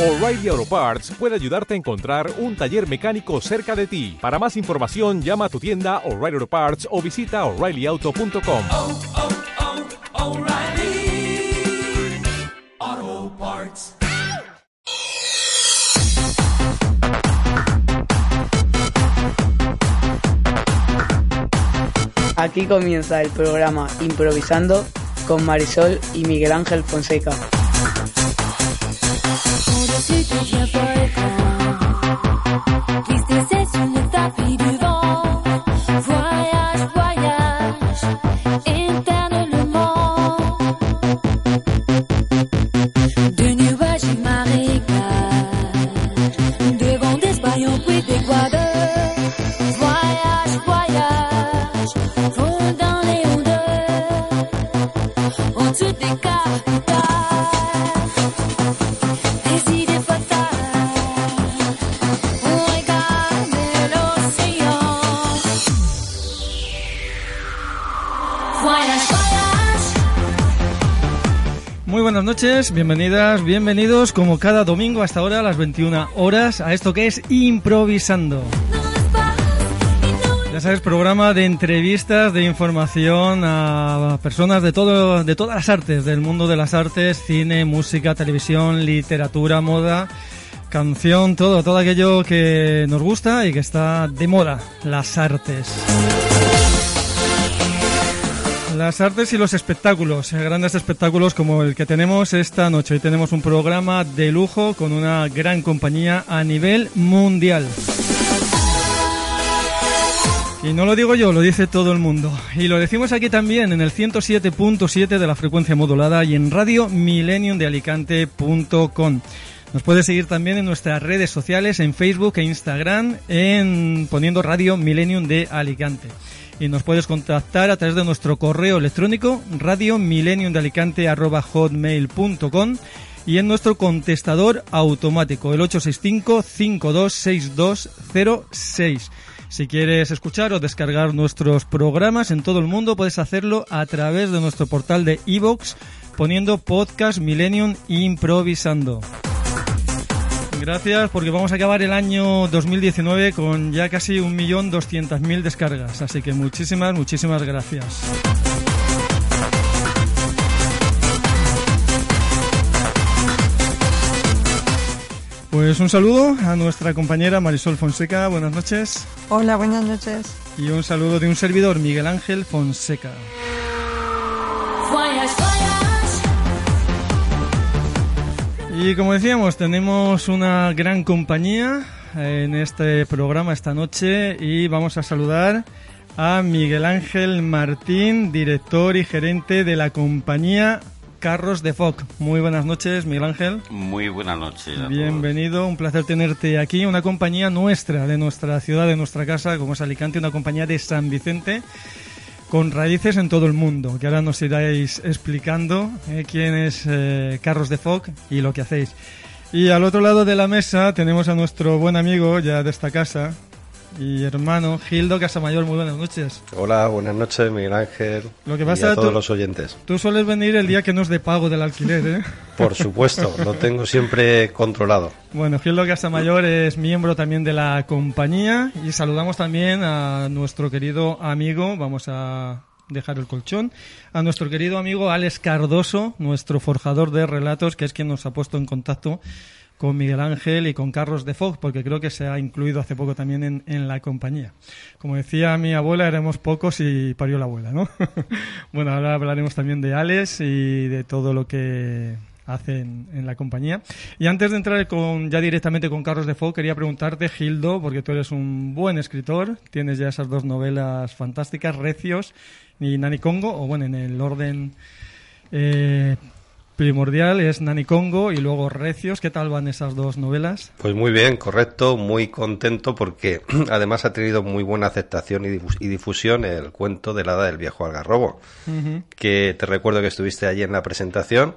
O'Reilly Auto Parts puede ayudarte a encontrar un taller mecánico cerca de ti. Para más información, llama a tu tienda O'Reilly Auto Parts o visita oreillyauto.com. oh, oh, Parts. Aquí comienza el programa Improvisando con Marisol y Miguel Ángel Fonseca. Yeah. Bienvenidas, bienvenidos como cada domingo hasta ahora a las 21 horas a esto que es Improvisando. Ya sabes, programa de entrevistas, de información a personas de todo, de todas las artes, del mundo de las artes, cine, música, televisión, literatura, moda, canción, todo, todo aquello que nos gusta y que está de moda, las artes. Las artes y los espectáculos, eh, grandes espectáculos como el que tenemos esta noche. Hoy tenemos un programa de lujo con una gran compañía a nivel mundial. Y no lo digo yo, lo dice todo el mundo. Y lo decimos aquí también en el 107.7 de la frecuencia modulada y en radio millennium de alicante.com. Nos puedes seguir también en nuestras redes sociales, en Facebook e Instagram, en poniendo Radio Millennium de Alicante. Y nos puedes contactar a través de nuestro correo electrónico radio millennium de Alicante hotmail.com y en nuestro contestador automático, el 865-526206. Si quieres escuchar o descargar nuestros programas en todo el mundo, puedes hacerlo a través de nuestro portal de iVoox poniendo podcast Millennium Improvisando. Gracias porque vamos a acabar el año 2019 con ya casi 1.200.000 descargas. Así que muchísimas, muchísimas gracias. Pues un saludo a nuestra compañera Marisol Fonseca. Buenas noches. Hola, buenas noches. Y un saludo de un servidor, Miguel Ángel Fonseca. Voyage, voyage. Y como decíamos, tenemos una gran compañía en este programa esta noche y vamos a saludar a Miguel Ángel Martín, director y gerente de la compañía Carros de Foc. Muy buenas noches, Miguel Ángel. Muy buenas noches. a Bienvenido, un placer tenerte aquí. Una compañía nuestra, de nuestra ciudad, de nuestra casa, como es Alicante, una compañía de San Vicente, con raíces en todo el mundo, que ahora nos iráis explicando eh, quién es eh, Carros de Foc y lo que hacéis. Y al otro lado de la mesa tenemos a nuestro buen amigo ya de esta casa y hermano Gildo Casamayor. Muy buenas noches. Hola, buenas noches, Miguel Ángel. Lo que y pasa, a todos tú- los oyentes. Tú sueles venir el día que no es de pago del alquiler, ¿eh? Por supuesto, lo tengo siempre controlado. Bueno, Gildo Casamayor es miembro también de la compañía y saludamos también a nuestro querido amigo, vamos a dejar el colchón, a nuestro querido amigo Alex Cardoso, nuestro forjador de relatos, que es quien nos ha puesto en contacto con Miguel Ángel y con Carlos de Fox, porque creo que se ha incluido hace poco también en, en la compañía. Como decía mi abuela, éramos pocos y parió la abuela, ¿no? bueno, ahora hablaremos también de Alex y de todo lo que hacen en la compañía. Y antes de entrar con, ya directamente con Carlos de Fox, quería preguntarte, Gildo, porque tú eres un buen escritor, tienes ya esas dos novelas fantásticas, Recios y Nani Congo, o bueno, en el orden eh, primordial es Nani Congo y luego Recios. ¿Qué tal van esas dos novelas? Pues muy bien, correcto, muy contento porque además ha tenido muy buena aceptación y difus- y difusión el cuento de la Hada del viejo algarrobo, que te recuerdo que estuviste allí en la presentación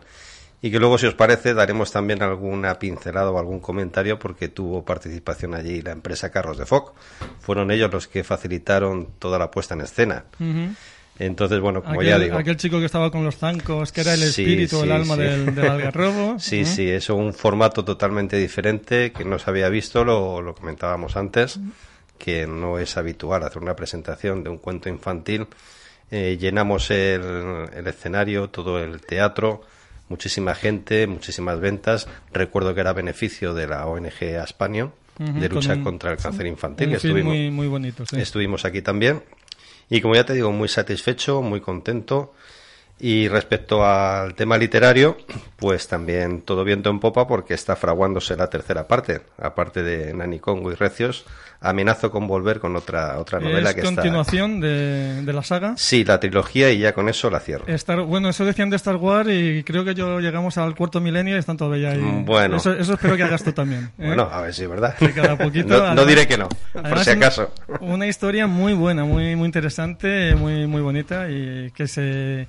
y que luego, si os parece, daremos también alguna pincelada o algún comentario porque tuvo participación allí la empresa Carros de Foc. Fueron ellos los que facilitaron toda la puesta en escena. Entonces, bueno, como aquel, ya digo. aquel chico que estaba con los zancos, que era el Sí, espíritu, el sí, alma sí. del, del algarrobo. Sí, ¿eh? sí, es un formato totalmente diferente que no se había visto, lo, lo comentábamos antes, que no es habitual hacer una presentación de un cuento infantil. Eh, llenamos el, el escenario, todo el teatro, muchísima gente, muchísimas ventas. Recuerdo que era beneficio de la ONG Aspanio, de lucha contra el cáncer infantil. Un estuvimos, muy, muy bonito, sí. Estuvimos aquí también. Y como ya te digo, muy satisfecho, muy contento. Y respecto al tema literario, pues también todo viento en popa porque está fraguándose la tercera parte. Aparte de Nani Congo y Recios, amenazo con volver con otra, otra novela es que continuación de, de la saga. Sí, la trilogía y ya con eso la cierro. Star, bueno, eso decían de Star Wars y creo que yo llegamos al cuarto milenio y están todavía ahí. Mm, bueno. Eso, eso espero que hagas tú también. ¿eh? Bueno, a ver si es verdad. Que cada poquito, no, diré que no, por si acaso. Una, una historia muy buena, muy, muy interesante, muy, muy bonita y que se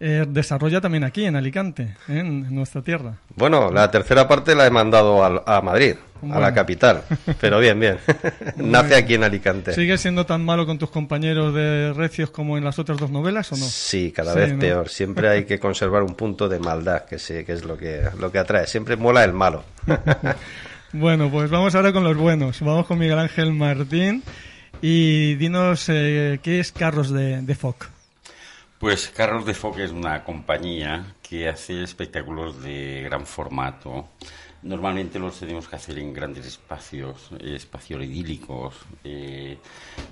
eh, desarrolla también aquí, en Alicante, ¿eh? en nuestra tierra. Bueno, la tercera parte la he mandado al- a, Madrid, a la capital. Pero bien, bien. Nace aquí en Alicante. ¿Sigues siendo tan malo con tus compañeros de Recios como en las otras dos novelas o no? Sí, cada Sí, vez ¿no? peor. Siempre hay que conservar un punto de maldad, que, sí, que es lo que, lo que atrae. Siempre mola el malo. Bueno, pues vamos ahora con los buenos. Vamos con Miguel Ángel Martín y dinos eh, qué es Carros de, de Foc. Pues Carros de Foc es una compañía que hace espectáculos de gran formato. Normalmente los tenemos que hacer en grandes espacios, eh, espacios idílicos. eh,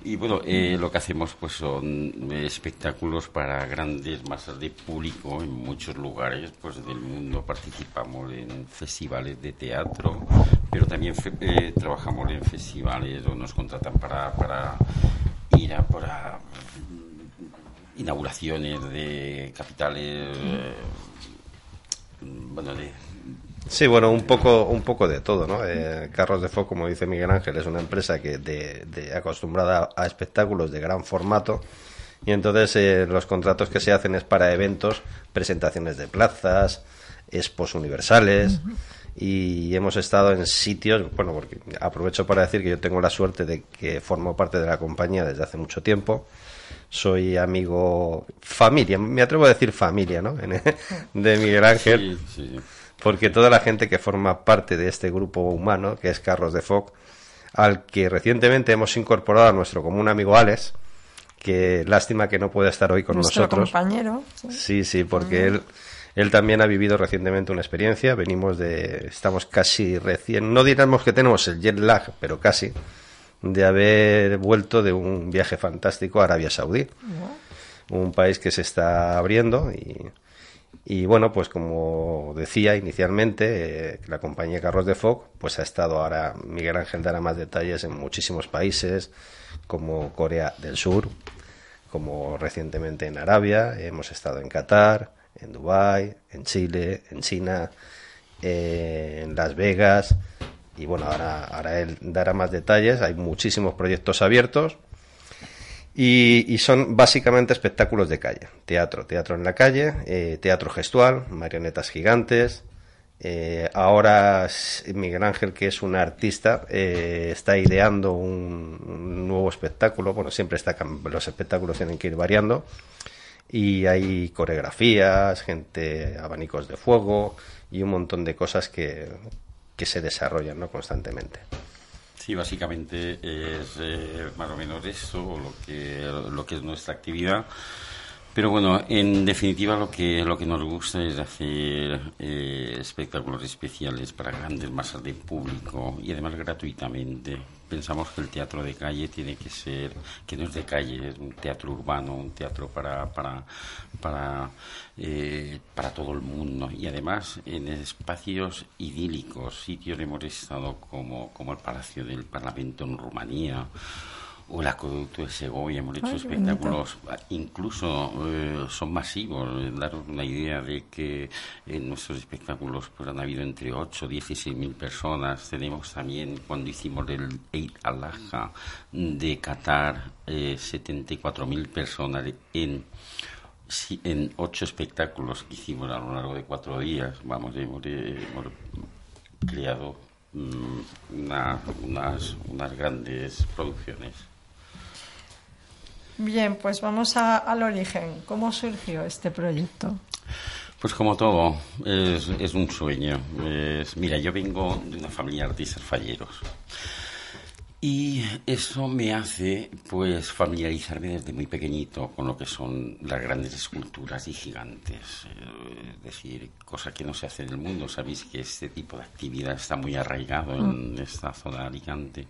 y bueno, eh, lo que hacemos pues son espectáculos para grandes masas de público en muchos lugares pues del mundo. Participamos en festivales de teatro, pero también fe- eh, trabajamos en festivales o nos contratan para, para ir a, para inauguraciones de capitales, eh, bueno, de, Sí, bueno, un poco, un poco de todo, ¿no? Eh, Carros de Foc, como dice Miguel Ángel, es una empresa que de, de- acostumbrada a espectáculos de gran formato y entonces eh, los contratos que se hacen es para eventos, presentaciones de plazas, expos universales y hemos estado en sitios, bueno, porque aprovecho para decir que yo tengo la suerte de que formo parte de la compañía desde hace mucho tiempo. Soy amigo, familia, me atrevo a decir familia, ¿no? De Miguel Ángel sí, sí. Porque toda la gente que forma parte de este grupo humano, que es Carlos de Foc, al que recientemente hemos incorporado a nuestro común amigo Alex, que lástima que no pueda estar hoy con Nuestro nosotros. compañero. sí. Sí, sí, porque él, él también ha vivido recientemente una experiencia. Venimos de, estamos casi recién, no diremos que tenemos el jet lag, pero casi, de haber vuelto de un viaje fantástico a Arabia Saudí, un país que se está abriendo y, y bueno, pues como decía inicialmente, eh, la compañía Carros de Foc, pues ha estado ahora, Miguel Ángel dará más detalles en muchísimos países, como Corea del Sur, como recientemente en Arabia, hemos estado en Qatar, en Dubái, en Chile, en China, en Las Vegas, y bueno, ahora, ahora él dará más detalles, hay muchísimos proyectos abiertos. Y, y son básicamente espectáculos de calle, teatro, teatro en la calle, eh, teatro gestual, marionetas gigantes. eh, ahora Miguel Ángel, que es un artista, eh, está ideando un, un nuevo espectáculo. Bueno, siempre está, los espectáculos tienen que ir variando. Y hay coreografías, gente, abanicos de fuego y un montón de cosas que, que se desarrollan ¿no? constantemente. Sí, básicamente es eh, más o menos eso lo que, lo que es nuestra actividad. Pero bueno, en definitiva lo que, lo que nos gusta es hacer eh, espectáculos especiales para grandes masas de público y además gratuitamente. Pensamos que el teatro de calle tiene que ser, que no es de calle, es un teatro urbano, un teatro para, para, para, eh, para todo el mundo. Y además en espacios idílicos, sitios hemos estado como, como el Palacio del Parlamento en Rumanía o el acueducto de Segovia, hemos hecho Ay, espectáculos, incluso eh, son masivos. Eh, Daros una idea de que en nuestros espectáculos pues, han habido entre 8 y 16 mil personas. Tenemos también, cuando hicimos el Eid al-Adha de Qatar, eh, 74 mil personas en en ocho espectáculos que hicimos a lo largo de cuatro días. Vamos, hemos, eh, hemos creado mm, una- unas, unas grandes producciones. Bien, pues vamos a- al origen. ¿Cómo surgió este proyecto? Pues como todo, es, es un sueño. Es- mira, yo vengo de una familia de artistas falleros. Y eso me hace, pues, familiarizarme desde muy pequeñito con lo que son las grandes esculturas y gigantes. Eh, Es decir, cosa que no se hace en el mundo. Sabéis que este tipo de actividad está muy arraigado en esta zona de Alicante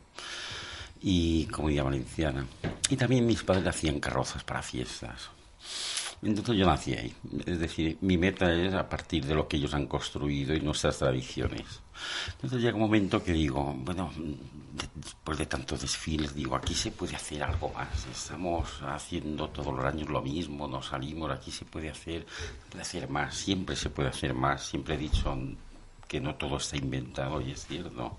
y Comunidad Valenciana. Y también mis padres hacían carrozas para fiestas. Entonces yo nací ahí. Es decir, mi meta es a partir de lo que ellos han construido y nuestras tradiciones. Entonces llega un momento que digo, bueno, de- después de tantos desfiles, digo, aquí se puede hacer algo más. Estamos haciendo todos los años lo mismo, nos salimos, aquí se puede hacer, se puede hacer más, siempre se puede hacer más. Siempre he dicho que no todo está inventado y es cierto.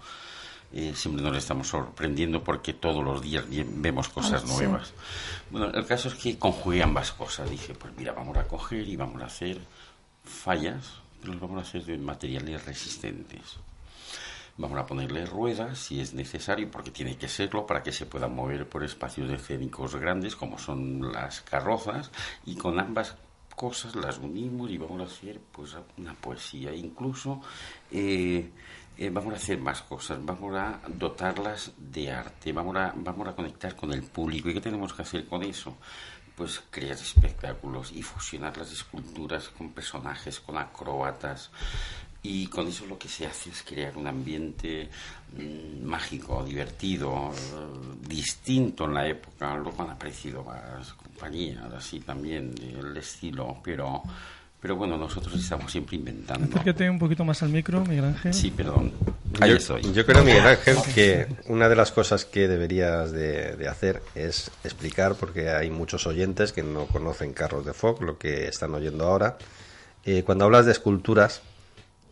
Eh, siempre nos estamos sorprendiendo porque todos los días vemos cosas Ah, sí. nuevas. Bueno, el caso es que conjugué ambas cosas. Dije, pues mira, vamos a coger y vamos a hacer fallas, pero las vamos a hacer de materiales resistentes. Vamos a ponerle ruedas si es necesario, porque tiene que serlo para que se puedan mover por espacios escénicos grandes, como son las carrozas, y con ambas cosas las unimos y vamos a hacer pues una poesía. Incluso eh, eh, vamos a hacer más cosas, vamos a dotarlas de arte, vamos a, vamos a conectar con el público. ¿Y qué tenemos que hacer con eso? Pues crear espectáculos y fusionar las esculturas con personajes, con acróbatas. Y con eso lo que se hace es crear un ambiente mm, mágico, divertido, eh, distinto en la época. Luego han aparecido más compañías así también del estilo, pero, pero bueno, nosotros estamos siempre inventando. Acércate un poquito más al micro, Miguel Ángel. Sí, perdón. Ahí yo, estoy. yo creo, Miguel Ángel, que una de las cosas que deberías de, de hacer es explicar, porque hay muchos oyentes que no conocen carros de Fog, lo que están oyendo ahora. Eh, cuando hablas de esculturas,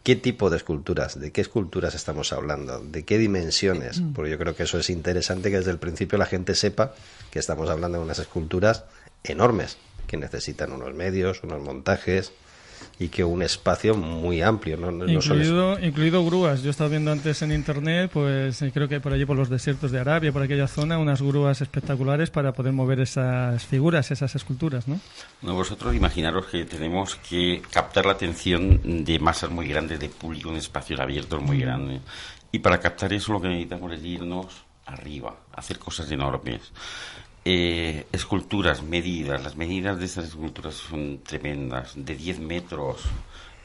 ¿qué tipo de esculturas? ¿De qué esculturas estamos hablando? ¿De qué dimensiones? Porque yo creo que eso es interesante que desde el principio la gente sepa que estamos hablando de unas esculturas enormes, que necesitan unos medios, unos montajes y que un espacio muy amplio. No, es- Incluido, incluido grúas. Yo estaba viendo antes en internet, pues eh, creo que por allí por los desiertos de Arabia, por aquella zona, unas grúas espectaculares para poder mover esas figuras, esas esculturas, ¿no? No, vosotros imaginaros que tenemos que captar la atención de masas muy grandes de público en espacios abiertos muy grandes. Y para captar eso lo que necesitamos es irnos arriba, hacer cosas enormes. Eh, esculturas, medidas. Las medidas de estas esculturas son tremendas, de 10 metros,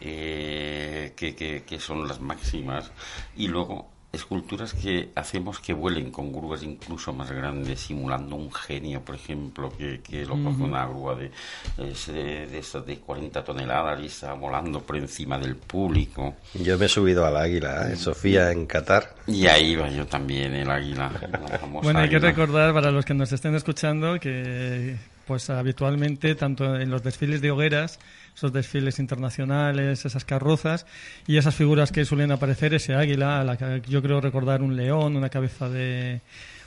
eh, que, que- que son las máximas. Y luego esculturas que hacemos que vuelen con grúas incluso más grandes, simulando un genio, por ejemplo, que, que lo coge una grúa de, de, de estas de 40 toneladas y está volando por encima del público. Yo me he subido al águila, ¿eh? Sofía, en Qatar. Y ahí va yo también, el águila. la famosa Bueno, hay que recordar para los que nos estén escuchando que pues habitualmente tanto en los desfiles de hogueras, esos desfiles internacionales, esas carrozas y esas figuras que suelen aparecer, ese águila, a la que yo creo recordar un león, una cabeza de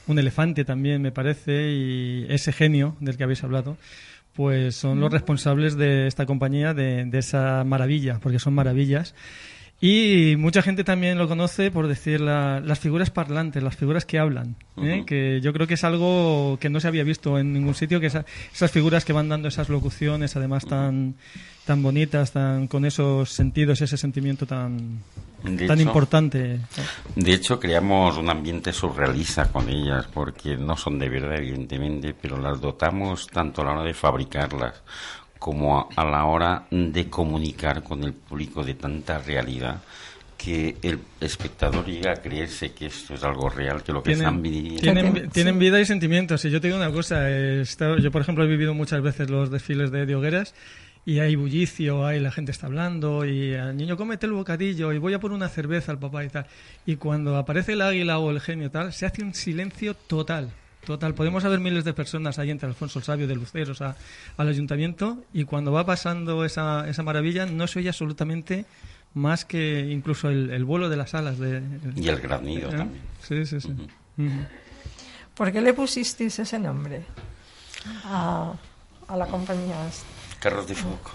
un elefante también me parece y ese genio del que habéis hablado pues son los responsables de esta compañía de, de esa maravilla, porque son maravillas. Y mucha gente también lo conoce por decir la- las figuras parlantes, las figuras que hablan, ¿eh? Que yo creo que es algo que no se había visto en ningún sitio, que esa- esas figuras que van dando esas locuciones, además tan tan bonitas, tan con esos sentidos, ese sentimiento tan De tan hecho- importante. De hecho, creamos un ambiente surrealista con ellas, porque no son de verdad, evidentemente, pero las dotamos tanto a la hora de fabricarlas como a, a la hora de comunicar con el público de tanta realidad que el espectador llega a creerse que esto es algo real, que lo que están viviendo... tienen, vida y sentimientos. Y yo te digo una cosa, yo por ejemplo he vivido muchas veces los desfiles de, de hogueras y hay bullicio, hay la gente está hablando y al niño cómete el bocadillo y voy a por una cerveza al papá y tal. Y cuando aparece el águila o el genio tal, se hace un silencio total. Total, podemos haber miles de personas ahí entre Alfonso el Sabio de Luceros a- al ayuntamiento y cuando va pasando esa, esa maravilla no se oye absolutamente más que incluso el, el vuelo de las alas. De, Y el granido ¿Eh? también. Sí, sí, sí. ¿Por qué le pusisteis ese nombre a, a la compañía? esta? Carros de foco.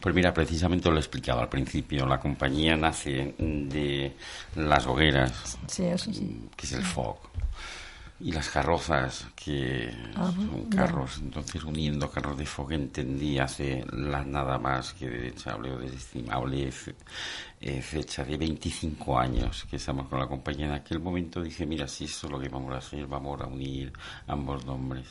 Pues mira, precisamente lo he explicado al principio. La compañía nace de las hogueras, Sí, eso sí. que es el foc. Y las carrozas, que Ah, son carros, entonces uniendo carros de fuego entendí hace la nada más que derechable o desestimable eh, fecha de 25 años que estamos con la compañía. En aquel momento dije, mira, si esto es lo que vamos a hacer, vamos a unir ambos nombres.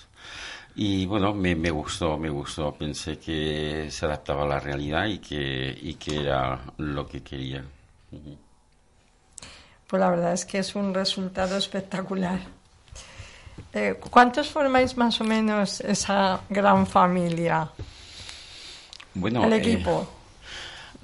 Y bueno, me, me gustó, me gustó, pensé que se adaptaba a la realidad y que, y que era lo que quería. Pues la verdad es que es un resultado espectacular. Eh, ¿Cuántos formáis más o menos esa gran familia? Bueno, el eh, equipo.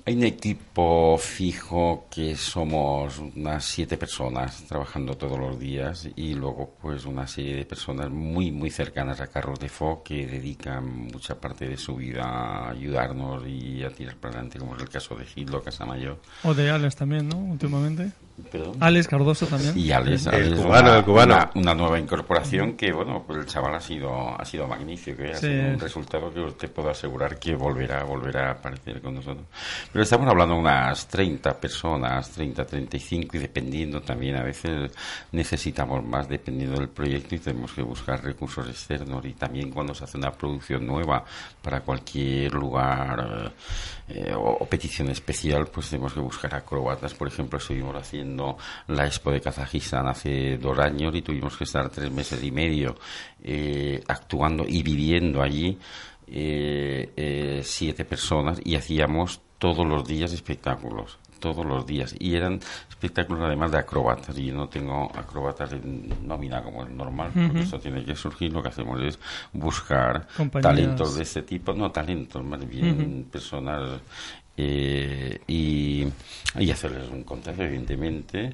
Hay un equipo fijo que somos unas siete personas trabajando todos los días y luego pues una serie de personas muy muy cercanas a Carros de Fo que dedican mucha parte de su vida a ayudarnos y a tirar para adelante como es el caso de Gildo Casamayor. O de Alex también, ¿no? Últimamente. Perdón. Alex Cardoso también. Y Alex, El cubano, una, el cubano. Una, una nueva incorporación que, bueno, pues el chaval ha sido, ha sido magnífico, ¿eh? ha Sí. sido un resultado que te puedo asegurar que volverá, volverá a aparecer con nosotros. Pero estamos hablando de unas 30 personas, 30, 35, y dependiendo también, a veces necesitamos más dependiendo del proyecto y tenemos que buscar recursos externos. Y también cuando se hace una producción nueva para cualquier lugar eh, o, o petición especial, pues tenemos que buscar acrobatas. Por ejemplo, estuvimos haciendo la Expo de Kazajistán hace dos años y tuvimos que estar tres meses y medio eh, actuando y viviendo allí eh, eh, siete personas y hacíamos todos los días espectáculos todos los días. Y eran espectáculos además de acrobatas y yo no tengo acrobatas en nómina como es normal porque eso tiene que surgir. Lo que hacemos es buscar Compañías. talentos de este tipo no talentos más bien personas eh, y, y hacerles un contrato evidentemente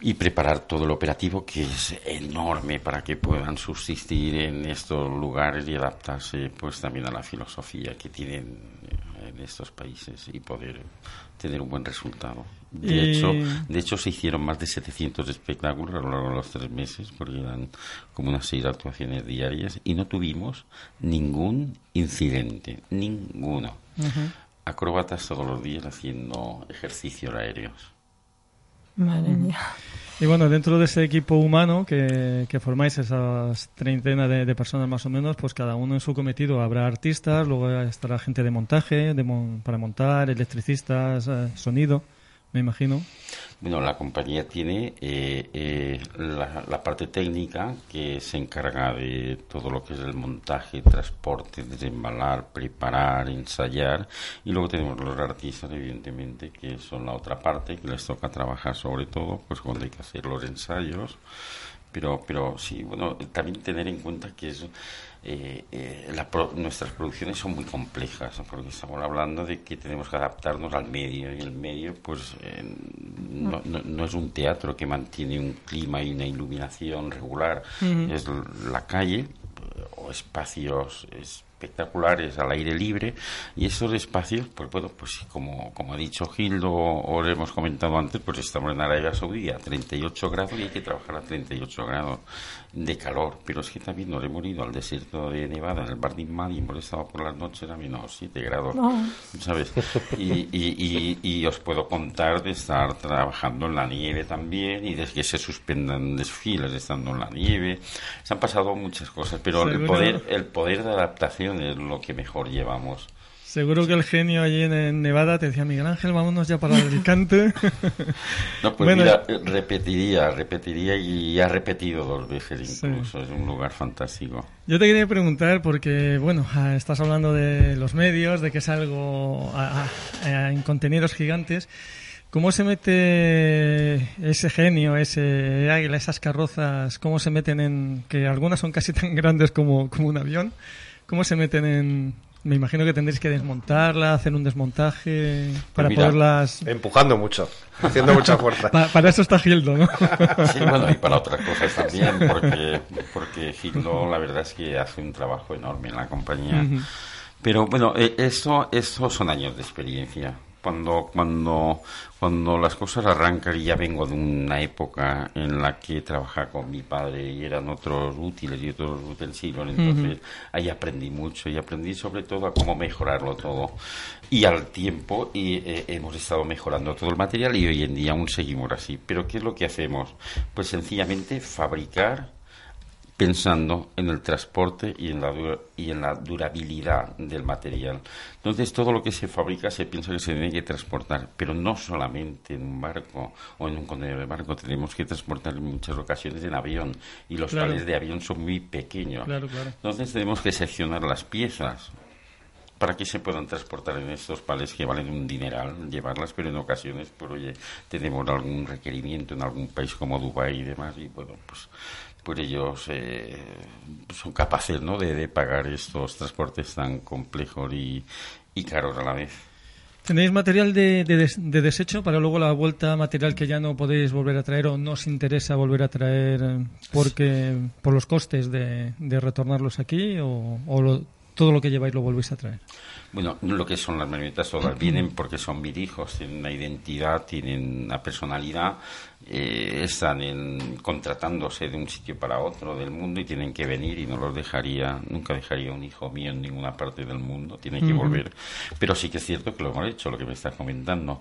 y preparar todo el operativo que es enorme para que puedan subsistir en estos lugares y adaptarse pues también a la filosofía que tienen en estos países y poder tener un buen resultado. De Y- hecho, de hecho se hicieron más de 700 espectáculos a lo largo de los tres meses porque eran como unas seis actuaciones diarias y no tuvimos ningún incidente, ninguno. Acróbatas todos los días haciendo ejercicios aéreos. Madre mía. Y bueno, dentro de ese equipo humano que, que formáis esas treintena de, de personas más o menos, pues cada uno en su cometido habrá artistas, luego estará gente de montaje, de mon- para montar, electricistas, eh, sonido, me imagino. Bueno, la compañía tiene eh, eh, la, parte técnica que se encarga de todo lo que es el montaje, transporte, desembalar, preparar, ensayar. Y luego tenemos los artistas, evidentemente, que son la otra parte, que les toca trabajar sobre todo, pues cuando hay que hacer los ensayos. Pero, pero sí, bueno, también tener en cuenta que eso, eh, eh, la pro- nuestras producciones son muy complejas, porque estamos hablando de que tenemos que adaptarnos al medio, y el medio, pues, eh, no, no- no es un teatro que mantiene un clima y una iluminación regular, es la calle o espacios espectaculares al aire libre y esos espacios pues bueno pues como como ha dicho Gildo o le hemos comentado antes pues estamos en Arabia Saudí a 38 grados y hay que trabajar a 38 grados de calor pero es que también nos hemos ido al desierto de Nevada en el Burning Man y hemos estado por las noches a menos 7 grados No. ¿sabes? Y, y, y, y os puedo contar de estar trabajando en la nieve también y de que se suspendan desfiles estando en la nieve. Se han pasado muchas cosas, pero el poder, el poder de adaptación es lo que mejor llevamos. Seguro que el genio allí en, Nevada te decía, Miguel Ángel, vámonos ya para Alicante. No, pues Bueno. mira, repetiría, repetiría y ha repetido dos veces Sí. incluso. Es un lugar fantástico. Yo te quería preguntar, porque, bueno, ah, estás hablando de los medios, de que es algo en contenidos gigantes. ¿Cómo se mete ese genio, ese águila, esas carrozas, cómo se meten en, que algunas son casi tan grandes como, como un avión, cómo se meten en, me imagino que tendréis que desmontarla, hacer un desmontaje para mira, poderlas... Empujando mucho, haciendo mucha fuerza. Pa- para eso está Gildo, ¿no? Sí, bueno, y para otras cosas también, porque, porque Gildo la verdad es que hace un trabajo enorme en la compañía. Pero bueno, eh, eso, eso son años de experiencia. Cuando, cuando, cuando las cosas arrancan y ya vengo de una época en la que trabajaba con mi padre y eran otros útiles y otros utensilios, entonces ahí aprendí mucho y aprendí sobre todo a cómo mejorarlo todo. Y al tiempo y, eh, hemos estado mejorando todo el material y hoy en día aún seguimos así. Pero ¿qué es lo que hacemos? Pues sencillamente fabricar pensando en el transporte y en la dura- y en la durabilidad del material. Entonces todo lo que se fabrica se piensa que se tiene que transportar, pero no solamente en un barco o en un contenedor de barco, tenemos que transportar en muchas ocasiones en avión y los Claro. palés de avión son muy pequeños. Claro, claro. Entonces tenemos que seccionar las piezas para que se puedan transportar en estos palés que valen un dineral llevarlas, pero en ocasiones, pues oye, tenemos algún requerimiento en algún país como Dubái y demás, y bueno, pues, pues ellos eh, son capaces ¿no? de, pagar estos transportes tan complejos y, caros a la vez. ¿Tenéis material de, de de desecho para luego la vuelta material que ya no podéis volver a traer o no os interesa volver a traer eh, porque por los costes de retornarlos aquí o, o lo- todo lo que lleváis lo volvéis a traer? Bueno, lo que son las marionetas todas vienen porque son mis hijos, tienen una identidad, tienen una personalidad, eh, están en- contratándose de un sitio para otro del mundo y tienen que venir y no los dejaría, nunca dejaría un hijo mío en ninguna parte del mundo, tienen que volver. Pero sí que es cierto que lo hemos hecho, lo que me estás comentando.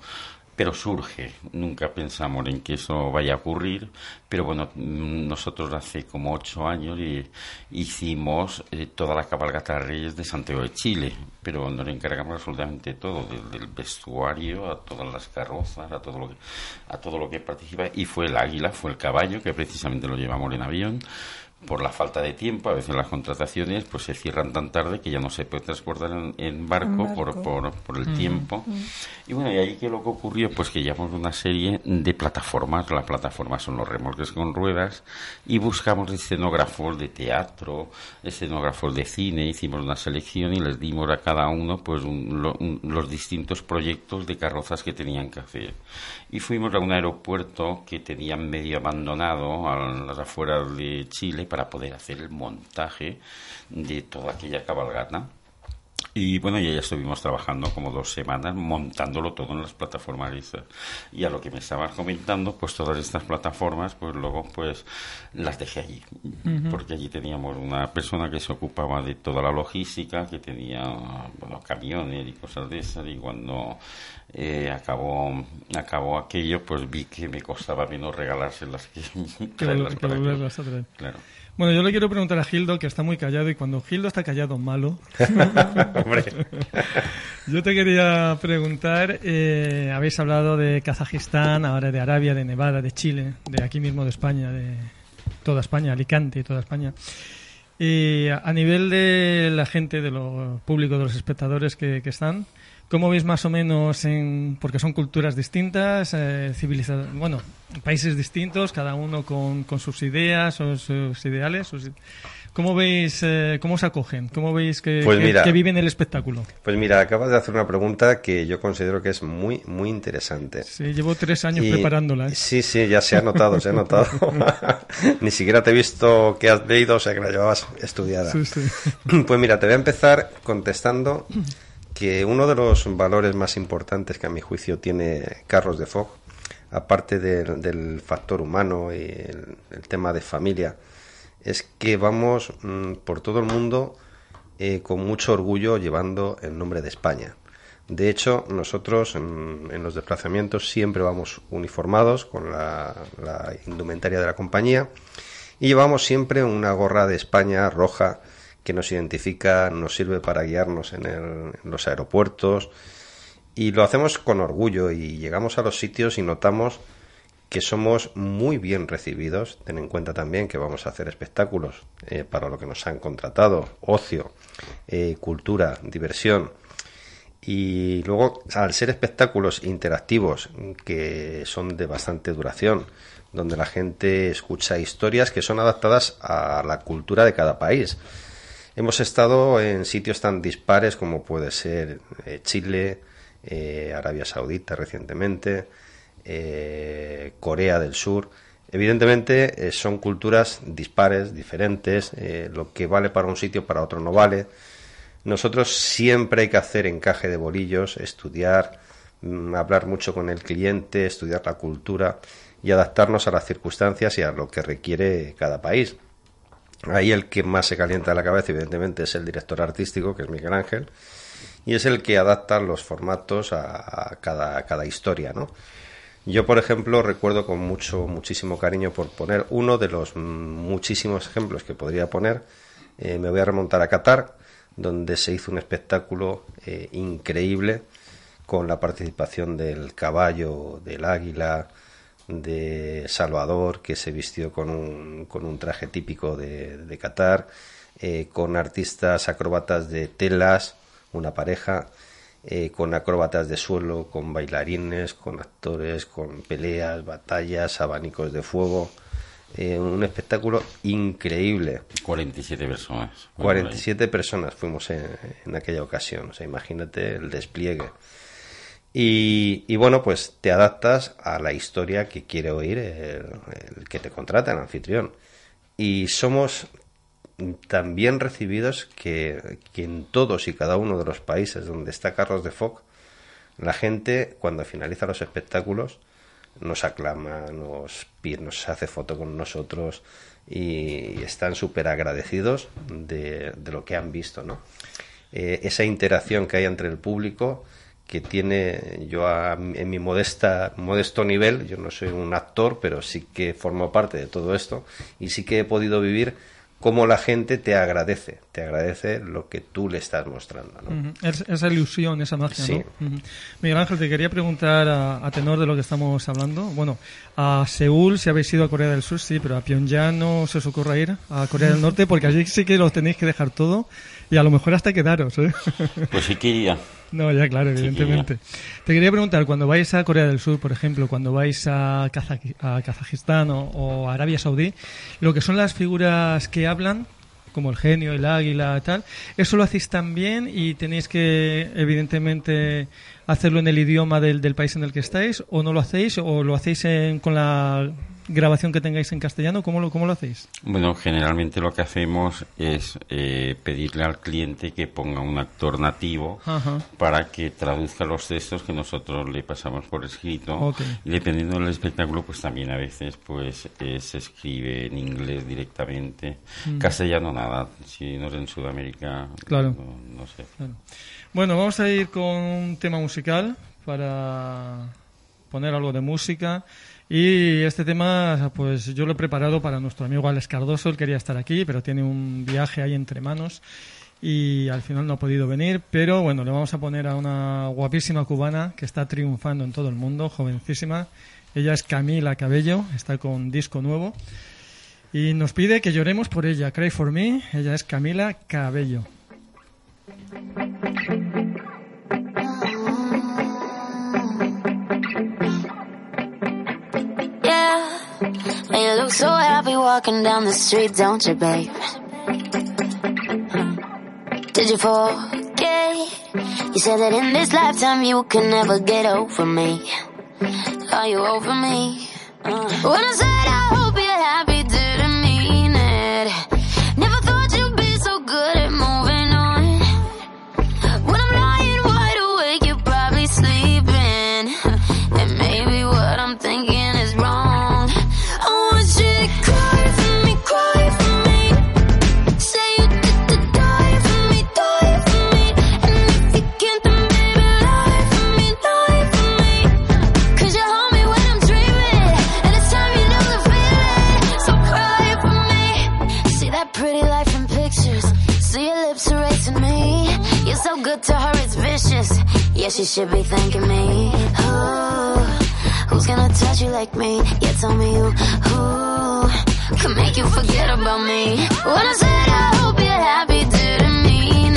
Pero surge, nunca pensamos en que eso vaya a ocurrir, pero bueno, nosotros hace como ocho años y- hicimos eh, toda la cabalgata Reyes de Santiago de Chile, pero nos encargamos absolutamente todo, desde el vestuario a todas las carrozas, a todo lo que, a todo lo que participa, y fue el águila, fue el caballo, que precisamente lo llevamos en avión, por la falta de tiempo, a veces las contrataciones pues se cierran tan tarde que ya no se puede transportar en, en barco, Por, por, por el Mm. tiempo. Y bueno, y ahí que lo que ocurrió, pues que llevamos una serie de plataformas, las plataformas son los remolques con ruedas, y buscamos escenógrafos de teatro, escenógrafos de cine, hicimos una selección y les dimos a cada uno pues un- lo- un- los distintos proyectos de carrozas que tenían que hacer. Y fuimos a un aeropuerto que tenían medio abandonado a las afueras de Chile para poder hacer el montaje de toda aquella cabalgata. Y bueno, ya estuvimos trabajando como dos semanas montándolo todo en las plataformas. Y a lo que me estabas comentando, pues todas estas plataformas, pues luego pues las dejé allí. Porque allí teníamos una persona que se ocupaba de toda la logística, que tenía bueno, camiones y cosas de esas. Y cuando eh, acabó, acabó aquello, pues vi que me costaba menos regalárselas que, Que. Claro. Bueno, yo le quiero preguntar a Gildo, que está muy callado, y cuando Gildo está callado, malo. Hombre. Yo te quería preguntar, eh, habéis hablado de Kazajistán, ahora de Arabia, de Nevada, de Chile, de aquí mismo de España, de toda España, Alicante y toda España. Y a nivel de la gente, de lo público, de los espectadores que, que están, ¿cómo veis más o menos en, porque son culturas distintas, eh, bueno, países distintos, cada uno con, con sus ideas o sus ideales? sus- ¿Cómo veis, eh, cómo se acogen? ¿Cómo veis que, Pues que- viven el espectáculo? Pues mira, acabas de hacer una pregunta que yo considero que es muy, muy interesante. Sí, llevo tres años Y- preparándola. ¿eh? Sí, sí, ya se ha notado, se ha notado. Ni siquiera te he visto que has leído, o sea que la llevabas estudiada. Sí, sí. Pues mira, te voy a empezar contestando que uno de los valores más importantes que a mi juicio tiene Carlos de Fogg, aparte del, factor humano y el, tema de familia, es que vamos mm, por todo el mundo eh, con mucho orgullo llevando el nombre de España. De hecho, nosotros en, en los desplazamientos siempre vamos uniformados con la indumentaria de la compañía y llevamos siempre una gorra de España roja que nos identifica, nos sirve para guiarnos en, el- en los aeropuertos y lo hacemos con orgullo y llegamos a los sitios y notamos que somos muy bien recibidos. Ten en cuenta también que vamos a hacer espectáculos eh, para lo que nos han contratado, ocio, eh, cultura, diversión. Y luego, al ser espectáculos interactivos que son de bastante duración, donde la gente escucha historias que son adaptadas a la cultura de cada país. Hemos estado en sitios tan dispares como puede ser eh, Chile, eh, Arabia Saudita recientemente, eh, Corea del Sur. Evidentemente son culturas dispares, diferentes. lo que vale para un sitio para otro no vale. Nosotros siempre hay que hacer encaje de bolillos, estudiar, mm, hablar mucho con el cliente, estudiar la cultura y adaptarnos a las circunstancias y a lo que requiere cada país. Ahí el que más se calienta la cabeza, evidentemente, es el director artístico, que es Miguel Ángel, y es el que adapta los formatos a, cada, historia, ¿no? Yo, por ejemplo, recuerdo con mucho, muchísimo cariño por poner uno de los muchísimos ejemplos que podría poner. eh, me voy a remontar a Qatar, donde se hizo un espectáculo eh, increíble con la participación del caballo, del águila, de Salvador, que se vistió con un, con un traje típico de, de Qatar, eh, con artistas acróbatas de telas, una pareja, eh, con acróbatas de suelo, con bailarines, con actores, con peleas, batallas, abanicos de fuego. Eh, un espectáculo increíble. 47 personas. 47 personas fuimos en, en aquella ocasión. O sea, imagínate el despliegue. Y, y bueno, pues te adaptas a la historia que quiere oír el, que te contrata, el anfitrión. Y somos tan bien recibidos que, que en todos y cada uno de los países donde está Carlos de Foc, la gente cuando finaliza los espectáculos nos aclama, nos, nos hace foto con nosotros y están súper agradecidos de, de lo que han visto, ¿no? Eh, esa interacción que hay entre el público que tiene yo a- en mi modesta modesto nivel yo no soy un actor pero sí que formo parte de todo esto y sí que he podido vivir cómo la gente te agradece te agradece lo que tú le estás mostrando ¿no? Ujú. Es- esa ilusión, esa magia, Sí. ¿no? Ujú. Miguel Ángel, te quería preguntar a, a tenor de lo que estamos hablando. Bueno, a Seúl, si habéis ido a Corea del Sur, sí, pero a Pyongyang no se os ocurra ir, a Corea del Norte, porque allí sí que los tenéis que dejar todo y a lo mejor hasta quedaros, ¿eh? Pues sí quería. No, ya claro, evidentemente. Te quería preguntar, cuando vais a Corea del Sur, por ejemplo, cuando vais a, a Kazajistán o, Arabia Saudí, lo que son las figuras que hablan, como el genio, el águila, tal, ¿eso lo hacéis también y tenéis que, evidentemente, hacerlo en el idioma del, del país en el que estáis, o no lo hacéis, o lo hacéis en- con la grabación que tengáis en castellano? ¿Cómo lo, cómo lo hacéis? Bueno, generalmente lo que hacemos es eh, pedirle al cliente que ponga un actor nativo Ajá. para que traduzca los textos que nosotros le pasamos por escrito. Y dependiendo del espectáculo, pues también a veces pues eh, se escribe en inglés directamente. Mm. Castellano nada, si no es en Sudamérica, Claro. no, no sé. Claro. Bueno, vamos a ir con un tema musical para poner algo de música. Y este tema, pues yo lo he preparado para nuestro amigo Alex Cardoso. Él quería estar aquí, pero tiene un viaje ahí entre manos y al final no ha podido venir. Pero bueno, le vamos a poner a una guapísima cubana que está triunfando en todo el mundo, jovencísima. Ella es Camila Cabello, está con disco nuevo. Y nos pide que lloremos por ella. Cry for me. Ella es Camila Cabello. You look so happy walking down the street, don't you, babe? Did you forget? You said that in this lifetime you can never get over me. Are you over me? Uh. When I said I hope Yeah, she should be thanking me. Ooh, who's gonna touch you like me? Yeah, tell me who, who can make you forget about me. When I said I hope you're happy, didn't mean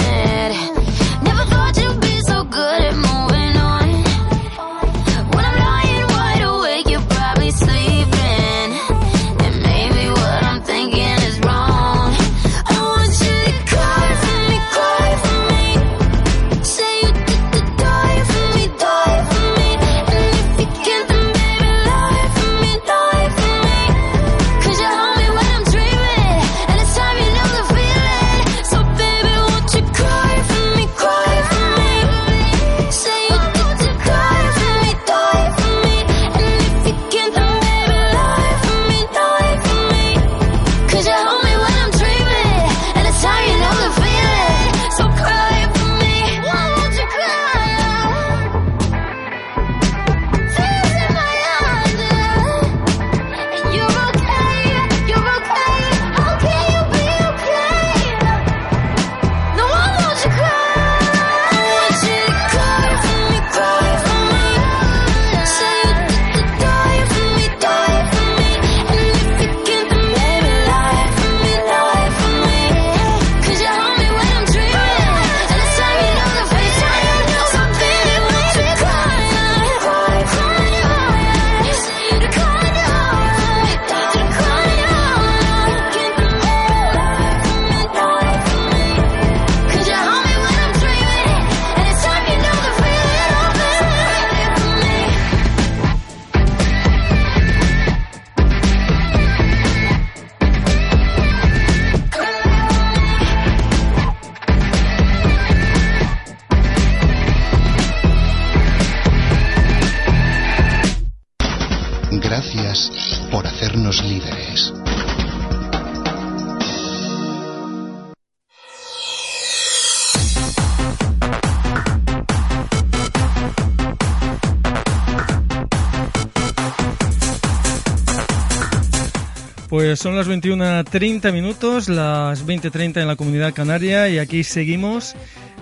Pues son las 21.30 minutos, las 20.30 en la comunidad canaria y aquí seguimos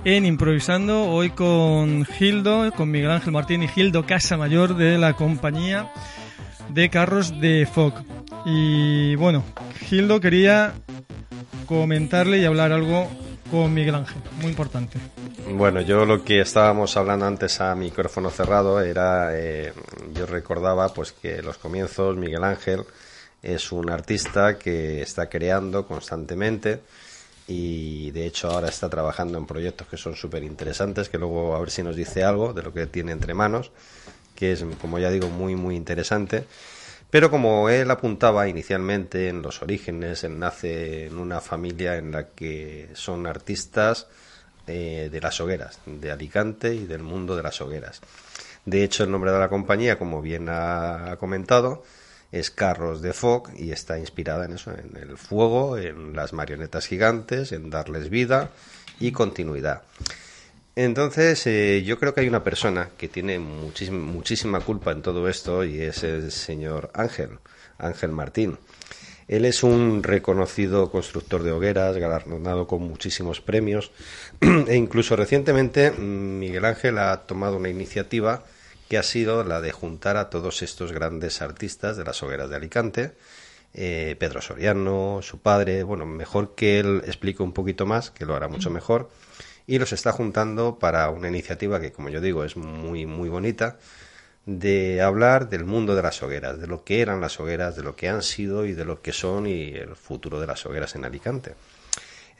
en Improvisando, hoy con Gildo, con Miguel Ángel Martín y Gildo Casamayor de la compañía de carros de FOC. Y bueno, Gildo quería comentarle y hablar algo con Miguel Ángel, muy importante. Bueno, yo lo que estábamos hablando antes a micrófono cerrado era, eh, yo recordaba pues que los comienzos Miguel Ángel es un artista que está creando constantemente y de hecho ahora está trabajando en proyectos que son súper interesantes, que luego a ver si nos dice algo de lo que tiene entre manos, que es, como ya digo, muy, muy interesante. Pero como él apuntaba inicialmente en los orígenes, él nace en una familia en la que son artistas eh, de las hogueras, de Alicante y del mundo de las hogueras. De hecho, el nombre de la compañía, como bien ha comentado, es Carros de Fog y está inspirada en eso, en el fuego, en las marionetas gigantes, en darles vida y continuidad. Entonces, eh, yo creo que hay una persona que tiene muchísima, muchísima culpa en todo esto y es el señor Ángel, Ángel Martín. Él es un reconocido constructor de hogueras, galardonado con muchísimos premios e incluso recientemente mm, Miguel Ángel ha tomado una iniciativa que ha sido la de juntar a todos estos grandes artistas de las hogueras de Alicante, eh, Pedro Soriano, su padre, bueno, mejor que él explique un poquito más, que lo hará mucho mejor, y los está juntando para una iniciativa que, como yo digo, es muy, muy bonita, de hablar del mundo de las hogueras, de lo que eran las hogueras, de lo que han sido y de lo que son y el futuro de las hogueras en Alicante.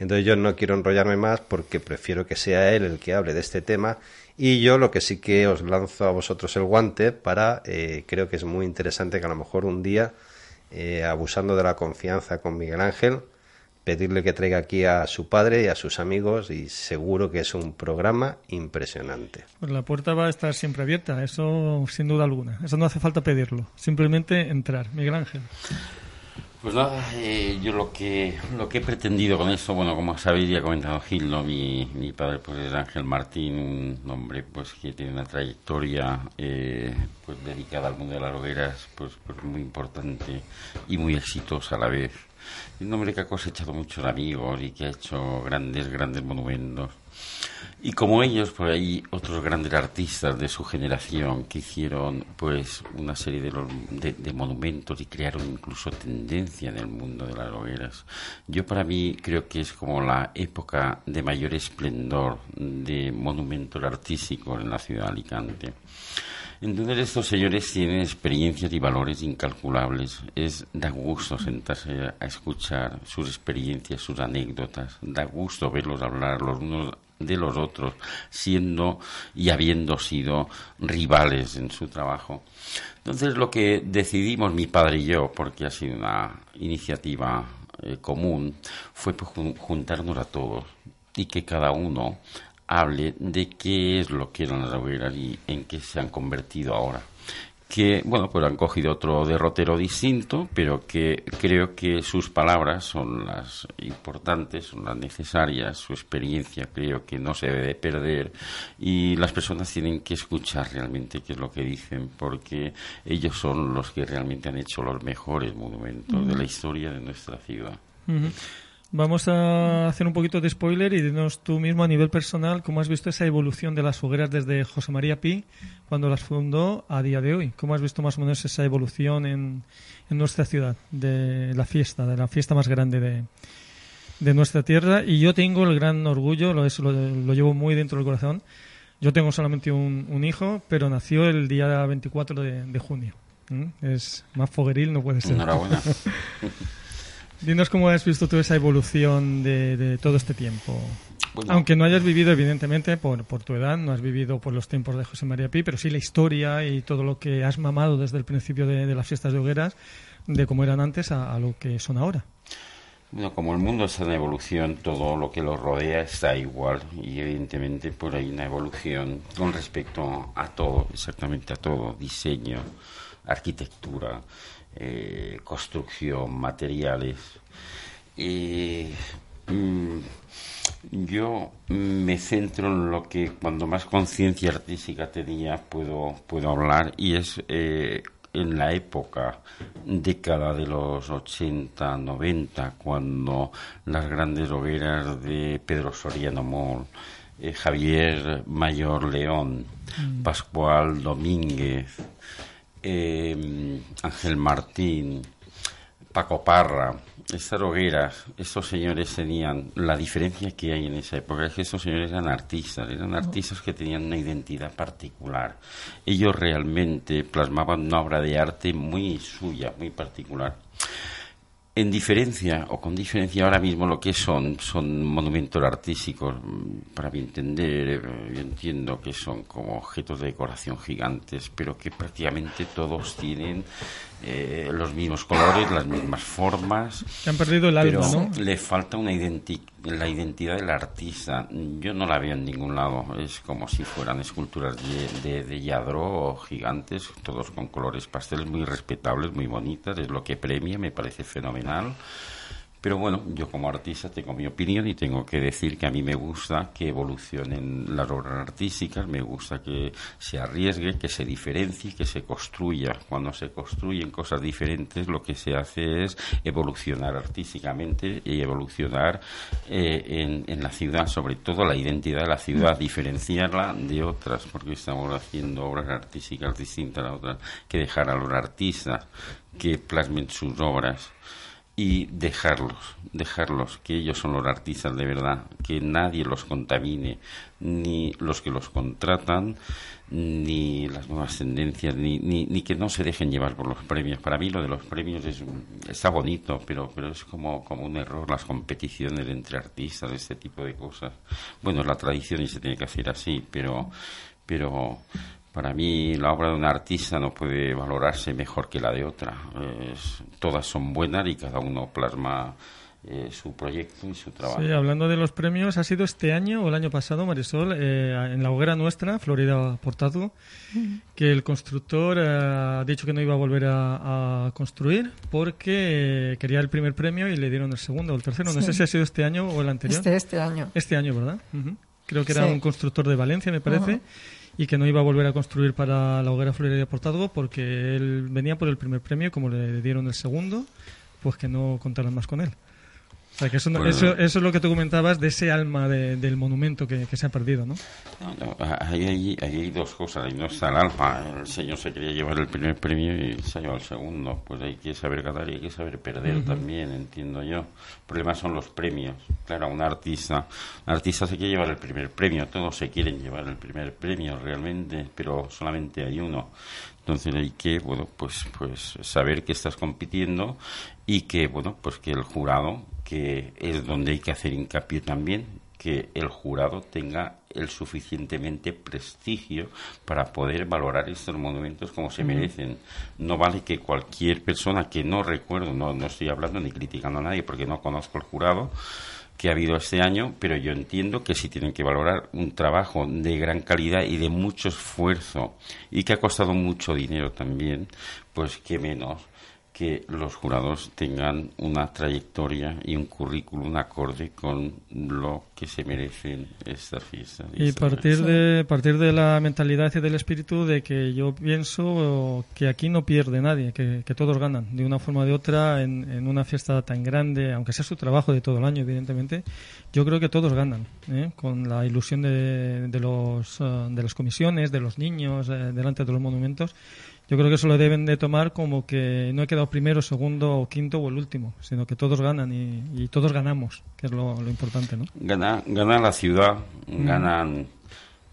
Entonces yo no quiero enrollarme más porque prefiero que sea él el que hable de este tema y yo lo que sí que os lanzo a vosotros el guante para, eh, creo que es muy interesante que a lo mejor un día, eh, abusando de la confianza con Miguel Ángel, pedirle que traiga aquí a su padre y a sus amigos y seguro que es un programa impresionante. Pues la puerta va a estar siempre abierta, eso sin duda alguna. Eso no hace falta pedirlo, simplemente entrar. Miguel Ángel. Pues nada, eh, yo lo que lo que he pretendido con esto, bueno, como sabéis ya ha comentado Gil, mi, mi padre pues es Ángel Martín, un hombre pues que tiene una trayectoria eh, pues dedicada al mundo de las hogueras, pues, pues, muy importante y muy exitosa a la vez. Un hombre que ha cosechado muchos amigos y que ha hecho grandes, grandes monumentos. Y como ellos, por ahí otros grandes artistas de su generación que hicieron pues una serie de, de, monumentos y crearon incluso tendencia en el mundo de las hogueras. Yo para mí creo que es como la época de mayor esplendor de monumentos artísticos en la ciudad de Alicante. Entonces estos señores tienen experiencias y valores incalculables. Es da gusto sentarse a escuchar sus experiencias, sus anécdotas. Da gusto verlos hablar los unos de los otros, siendo y habiendo sido rivales en su trabajo. Entonces lo que decidimos mi padre y yo, porque ha sido una iniciativa eh, común, fue pues, juntarnos a todos y que cada uno hable de qué es lo que eran las hogueras y en qué se han convertido ahora que, bueno, pues han cogido otro derrotero distinto, pero que creo que sus palabras son las importantes, son las necesarias, su experiencia creo que no se debe perder y las personas tienen que escuchar realmente qué es lo que dicen, porque ellos son los que realmente han hecho los mejores monumentos de la historia de nuestra ciudad. Vamos a hacer un poquito de spoiler y dinos tú mismo a nivel personal cómo has visto esa evolución de las hogueras desde José María Pi cuando las fundó a día de hoy. ¿Cómo has visto más o menos esa evolución en, nuestra ciudad de la fiesta, de la fiesta más grande de, de nuestra tierra? Y yo tengo el gran orgullo, lo, lo, llevo muy dentro del corazón. Yo tengo solamente un, hijo, pero nació el día 24 de, junio. ¿Mm? Es más fogueril, no puede ser. Enhorabuena. Dinos cómo has visto tú esa evolución de, todo este tiempo. Aunque no hayas vivido, evidentemente, por, por, tu edad, no has vivido por los tiempos de José María Pi, pero sí la historia y todo lo que has mamado desde el principio de, las fiestas de hogueras, de cómo eran antes a, lo que son ahora. Bueno, como el mundo está en evolución, todo lo que lo rodea está igual y evidentemente por ahí una evolución con respecto a todo, exactamente a todo, diseño, arquitectura, eh, construcción, materiales. Y mm, yo me centro en lo que cuando más conciencia artística tenía puedo, puedo hablar y es eh, en la época, década de los 80, 90, cuando las grandes hogueras de Pedro Soriano Mol, eh, Javier Mayor León, Pascual Domínguez, eh, Ángel Martín, Paco Parra, estas hogueras, estos señores tenían la diferencia que hay en esa época es que estos señores eran artistas, eran artistas que tenían una identidad particular. Ellos realmente plasmaban una obra de arte muy suya, muy particular. En diferencia, o con diferencia ahora mismo lo que son, son monumentos artísticos, mm, para mi entender, eh, yo entiendo que son como objetos de decoración gigantes, pero que prácticamente todos tienen eh, los mismos colores, las mismas formas. Que han perdido el alma, pero ¿no? Le falta una identi la identidad del artista. Yo no la veo en ningún lado. Es como si fueran esculturas de, de, de Yadro o gigantes, todos con colores pasteles muy respetables, muy bonitas. Es lo que premia, me parece fenomenal. Pero bueno, yo como artista tengo mi opinión y tengo que decir que a mí me gusta que evolucionen las obras artísticas, me gusta que se arriesgue, que se diferencie, que se construya. Cuando se construyen cosas diferentes, lo que se hace es evolucionar artísticamente y evolucionar eh, en, en la ciudad, sobre todo la identidad de la ciudad, diferenciarla de otras, porque estamos haciendo obras artísticas distintas a otras, que dejar a los artistas que plasmen sus obras y dejarlos, dejarlos, que ellos son los artistas de verdad, que nadie los contamine, ni los que los contratan, ni las nuevas tendencias, ni, ni, ni que no se dejen llevar por los premios. Para mí lo de los premios es, está bonito, pero, pero es como, como un error las competiciones entre artistas, este tipo de cosas. Bueno, la tradición y se tiene que hacer así, pero, pero para mí la obra de un artista no puede valorarse mejor que la de otra. Es, todas son buenas y cada uno plasma eh, su proyecto y su trabajo. Sí, hablando de los premios, ha sido este año o el año pasado, Marisol, eh, en la hoguera nuestra, Florida Portazgo, que el constructor eh, ha dicho que no iba a volver a, a construir porque eh, quería el primer premio y le dieron el segundo o el tercero. No Sí. sé si ha sido este año o el anterior. Este, este año. Este año, ¿verdad? Ujú. Creo que era Sí. un constructor de Valencia, me parece, Ajá. Y que no iba a volver a construir para la hoguera Florida de Portazgo porque él venía por el primer premio como le dieron el segundo, pues que no contaran más con él. O sea, que eso, Pues- eso, eso es lo que tú comentabas de ese alma de- del monumento que, que se ha perdido, ¿no? No, no, ahí, ahí- ahí hay dos cosas, ahí no está el alma. El señor se quería llevar el primer premio y se ha llevado el segundo. Pues hay que saber ganar y hay que saber perder también, entiendo yo. El problema son los premios. Claro, un artista, un artista se quiere llevar el primer premio, todos se quieren llevar el primer premio realmente, pero solamente hay uno. Entonces hay que, bueno, pues, pues saber que estás compitiendo y que, bueno, pues que el jurado, que es donde hay que hacer hincapié también, que el jurado tenga el suficientemente prestigio para poder valorar estos monumentos como se merecen. No vale que cualquier persona que no recuerdo, no, no estoy hablando ni criticando a nadie porque no conozco el jurado que ha habido este año, pero yo entiendo que si tienen que valorar un trabajo de gran calidad y de mucho esfuerzo y que ha costado mucho dinero también, pues qué menos que los jurados tengan una trayectoria y un currículum acorde con lo que se merecen estas fiestas. Y partir de, partir de la mentalidad y del espíritu de que yo pienso que aquí no pierde nadie, que, que todos ganan, de una forma o de otra, en, en una fiesta tan grande, aunque sea su trabajo de todo el año, evidentemente, yo creo que todos ganan, ¿eh? con la ilusión de, de, los, eh, de las comisiones, de los niños, eh, delante de los monumentos. Yo creo que eso lo deben de tomar como que no he quedado primero, segundo o quinto o el último, sino que todos ganan y, y todos ganamos, que es lo, lo importante, ¿no? Gana, gana la ciudad, ganan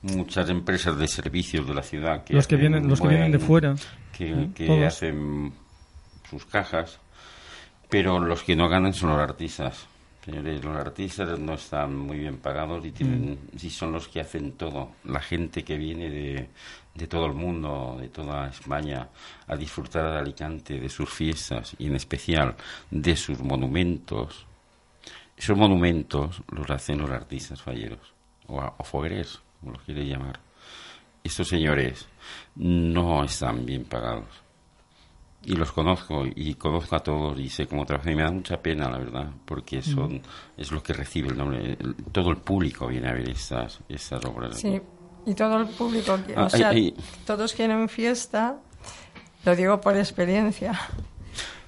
muchas empresas de servicios de la ciudad. Que Los que vienen- los que vienen de fuera. Que, ¿eh? que Todos. hacen sus cajas, pero los que no ganan son los artistas. Señores, los artistas no están muy bien pagados y, tienen, Mm. y son los que hacen todo. La gente que viene de, de todo el mundo, de toda España, a disfrutar de Alicante, de sus fiestas y en especial de sus monumentos. Esos monumentos los hacen los artistas falleros o, o fogueres, como los quiere llamar. Estos señores no están bien pagados. y los conozco y conozco a todos y sé cómo trabajan y me da mucha pena la verdad porque son es lo que recibe el nombre el- todo el público viene a ver estas estas obras Sí, y todo el público, qui- Ah, o sea, ay, ay. todos quieren fiesta, lo digo por experiencia.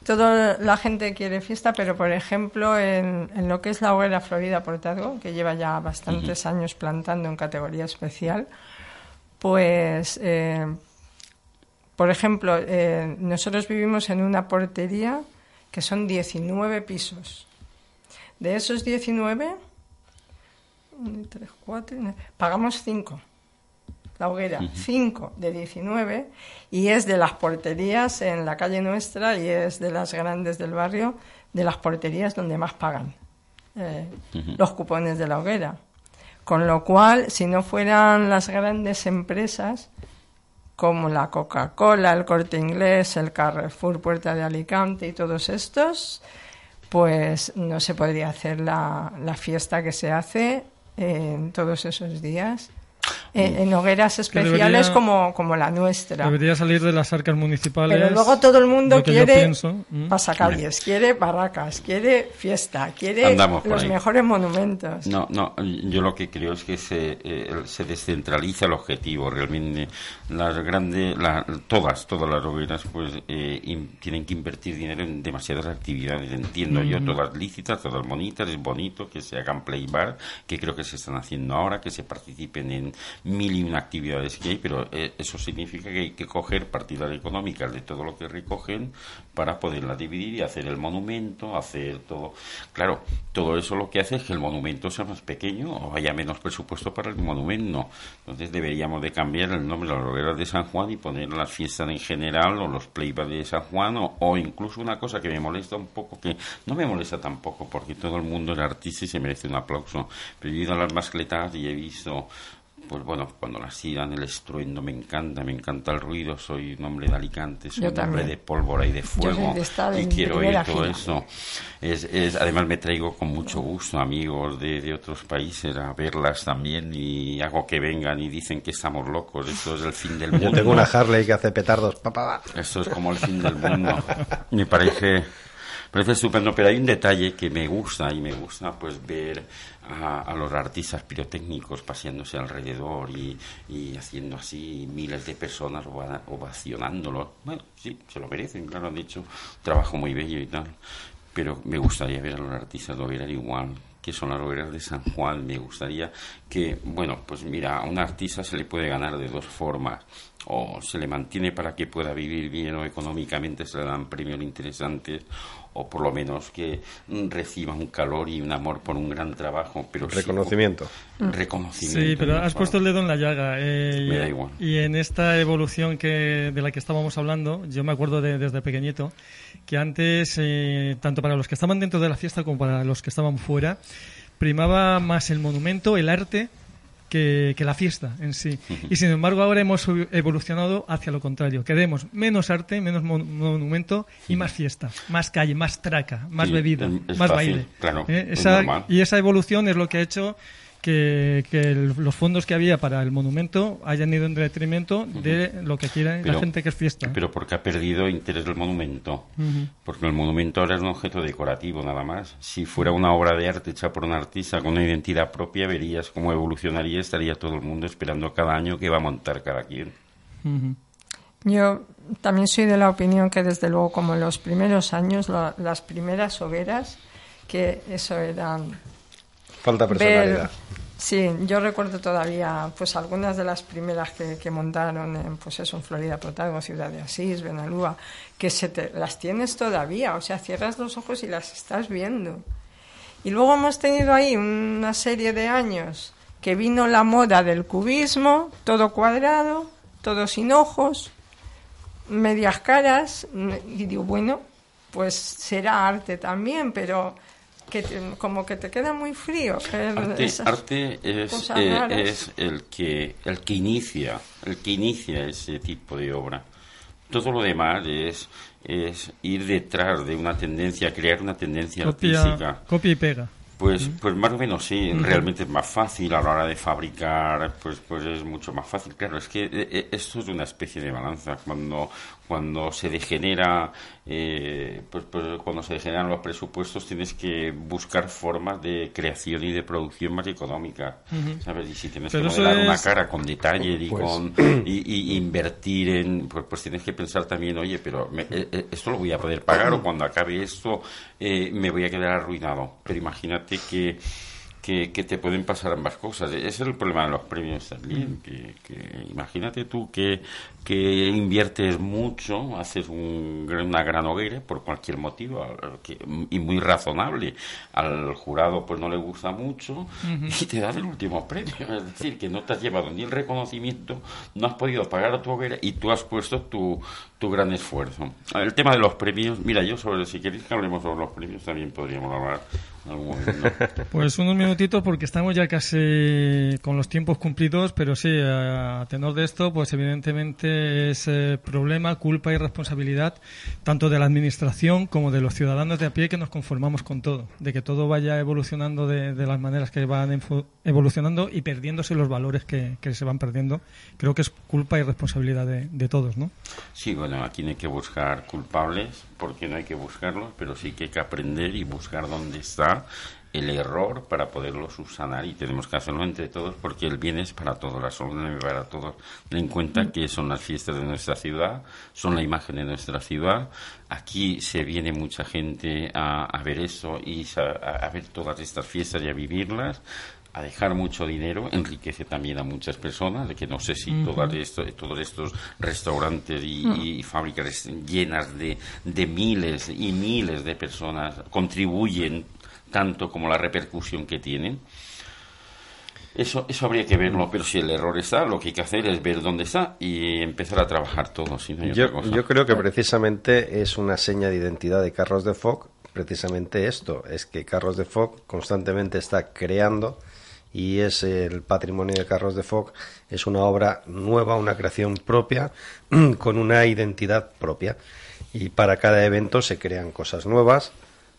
Toda la gente quiere fiesta, pero por ejemplo, en, en lo que es la hoguera Florida Portazgo, que lleva ya bastantes años plantando en categoría especial, pues, eh, por ejemplo, eh, nosotros vivimos en una portería que son 19 pisos. De esos 19, uno, tres, cuatro, nueve. pagamos 5. La hoguera, 5 de 19, y es de las porterías en la calle nuestra y es de las grandes del barrio, de las porterías donde más pagan eh, los cupones de la hoguera. Con lo cual, si no fueran las grandes empresas, como la Coca-Cola, el Corte Inglés, el Carrefour Puerta de Alicante y todos estos, pues no se podría hacer la, la fiesta que se hace en todos esos días. En, en hogueras especiales debería- como, como la nuestra. Debería salir de las arcas municipales. Pero luego todo el mundo quiere pienso, ¿m? pasacalles, quiere barracas, quiere fiesta, quiere los ahí. mejores monumentos. No, no, yo lo que creo es que se, eh, se descentraliza el objetivo. Realmente, las grandes, la- todas, todas las hogueras, pues eh, in- tienen que invertir dinero en demasiadas actividades. Entiendo yo, todas lícitas, todas bonitas, es bonito que se hagan play bar, que creo que se están haciendo ahora, que se participen en mil y una actividades que hay, pero eh, eso significa que hay que coger partidas económicas de todo lo que recogen para poderlas dividir y hacer el monumento, hacer todo. Claro, todo eso lo que hace es que el monumento sea más pequeño o haya menos presupuesto para el monumento. Entonces deberíamos de cambiar el nombre de las hogueras de San Juan y poner las fiestas en general o los playbacks de San Juan o, o incluso una cosa que me molesta un poco, que no me molesta tampoco porque todo el mundo es artista y se merece un aplauso, pero he ido a las mascletas y he visto pues bueno, cuando las tiran, el estruendo me encanta, me encanta el ruido, soy un hombre de Alicante, soy Yo un hombre de pólvora y de soy fuego de y quiero oír todo eso. Es, es, además me traigo con mucho gusto amigos de, de otros países a verlas también y hago que vengan y dicen que estamos locos, esto es el fin del mundo. Yo tengo una Harley que hace petardos. Pa, pa, pa. Esto es como el fin del mundo. Me parece, parece estupendo, pero hay un detalle que me gusta y me gusta pues ver a, los artistas pirotécnicos paseándose alrededor y, y haciendo así miles de personas ova- ovacionándolo. Bueno, sí, se lo merecen, claro, han hecho un trabajo muy bello y tal. Pero me gustaría ver a los artistas hogueras igual que son las hogueras de San Juan. Me gustaría que, bueno, pues mira, a un artista se le puede ganar de dos formas. O se le mantiene para que pueda vivir bien o económicamente se le dan premios interesantes o por lo menos que reciba un calor y un amor por un gran trabajo. Pero sí- Reconocimiento. reconocimiento. Sí, pero has puesto el dedo en la llaga. eh, Me y- da igual. Y en esta evolución que, de la que estábamos hablando, yo me acuerdo de- desde pequeñito que antes, eh, tanto para los que estaban dentro de la fiesta como para los que estaban fuera, primaba más el monumento, el arte, que, que la fiesta en sí. Y sin embargo ahora hemos evo- evolucionado hacia lo contrario. Queremos menos arte, menos mon- monumento y más fiesta, más calle, más traca, más Sí, bebida, más fácil, baile. claro, ¿Eh? Esa- y esa evolución es lo que ha hecho que, que el- los fondos que había para el monumento hayan ido en detrimento de lo que quiere la Pero- gente que es fiesta. Pero porque ha perdido interés el monumento. Porque el monumento ahora es un objeto decorativo nada más. Si fuera una obra de arte hecha por un artista con una identidad propia, verías cómo evolucionaría. Estaría todo el mundo esperando cada año que va a montar cada quien. Yo también soy de la opinión que desde luego como en los primeros años, la- las primeras hogueras, que eso eran Falta personalidad. sí, yo recuerdo todavía pues algunas de las primeras que, que montaron en pues eso, en Florida Protago, Ciudad de Asís, Benalúa, que se te, las tienes todavía, o sea, cierras los ojos y las estás viendo. Y luego hemos tenido ahí una serie de años que vino la moda del cubismo, todo cuadrado, todo sin ojos, medias caras, y digo, bueno, pues será arte también, pero que te- como que te queda muy frío. Arte, arte es, eh, es el que el que inicia, el que inicia ese tipo de obra. Todo lo demás es es ir detrás de una tendencia, crear una tendencia Copia, artística. copia y pega. Pues, pues más o menos sí, realmente es más fácil a la hora de fabricar, pues, pues es mucho más fácil. Claro, es que eh, eh, esto es una especie de balanza. Cuando, cuando se degenera, eh, pues, pues cuando se degeneran los presupuestos, tienes que buscar formas de creación y de producción más económicas, ¿sabes? Y si tienes Pero que modelar una cara con detalle y Pues- con y, y invertir en, pues, pues tienes que pensar también, oye, pero me- eh, eh, esto lo voy a poder pagar o cuando acabe esto eh, me voy a quedar arruinado. Pero imagínate que, que, que te pueden pasar ambas cosas. Ese es el problema de los premios también. Que, que imagínate tú que, que inviertes mucho, haces un, una gran hoguera por cualquier motivo que- y muy razonable. Al jurado pues no le gusta mucho y te dan el último premio. Es decir, que no te has llevado ni el reconocimiento, no has podido pagar a tu hoguera y tú has puesto tu, tu gran esfuerzo. El tema de los premios, mira, yo sobre, si queréis que hablemos sobre los premios, también podríamos hablar. Pues unos minutitos porque estamos ya casi con los tiempos cumplidos, pero sí, a tenor de esto, pues evidentemente es problema, culpa y responsabilidad tanto de la administración como de los ciudadanos de a pie que nos conformamos con todo, de que todo vaya evolucionando de, de las maneras que van evolucionando y perdiéndose los valores que, que se van perdiendo. Creo que es culpa y responsabilidad de, de todos, ¿no? Sí, bueno, aquí no hay que buscar culpables, porque no hay que buscarlos, pero sí que hay que aprender y buscar dónde está el error para poderlo subsanar. Y tenemos que hacerlo entre todos porque el bien es para todos, la solución es para todos. Ten en cuenta que son las fiestas de nuestra ciudad, son la imagen de nuestra ciudad. Aquí se viene mucha gente a, a ver eso y a, a ver todas estas fiestas y a vivirlas. A dejar mucho dinero, enriquece también a muchas personas, de que no sé si todas esto- todos estos restaurantes y, y fábricas llenas de, de miles y miles de personas contribuyen tanto como la repercusión que tienen. Eso, eso habría que verlo, pero si el error está, lo que hay que hacer es ver dónde está y empezar a trabajar todo, si no hay Yo, otra cosa. yo creo que precisamente es una seña de identidad de Carros de Foc, precisamente esto, es que Carros de Foc constantemente está creando y es el patrimonio de Carros de Foc, es una obra nueva, una creación propia, con una identidad propia. Y para cada evento se crean cosas nuevas.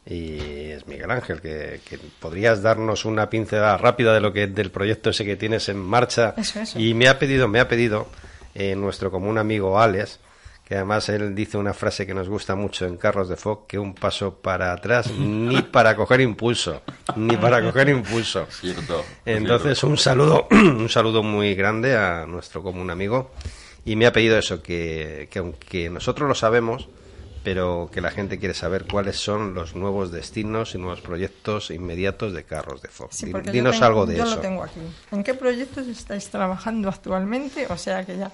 Y es Miguel Ángel, que, que podrías darnos una pincelada rápida de lo que del proyecto ese que tienes en marcha. Eso, eso. Y me ha pedido, me ha pedido eh, nuestro común amigo Alex, que además él dice una frase que nos gusta mucho en Carros de Foc, que un paso para atrás ni para coger impulso, ni para coger impulso. Cierto, Entonces cierto. un saludo, un saludo muy grande a nuestro común amigo y me ha pedido eso, que, que aunque nosotros lo sabemos, pero que la gente quiere saber cuáles son los nuevos destinos y nuevos proyectos inmediatos de Carros de. Sí, yo Dinos tengo- algo de yo eso. lo tengo aquí. ¿En qué proyectos estáis trabajando actualmente? O sea que ya.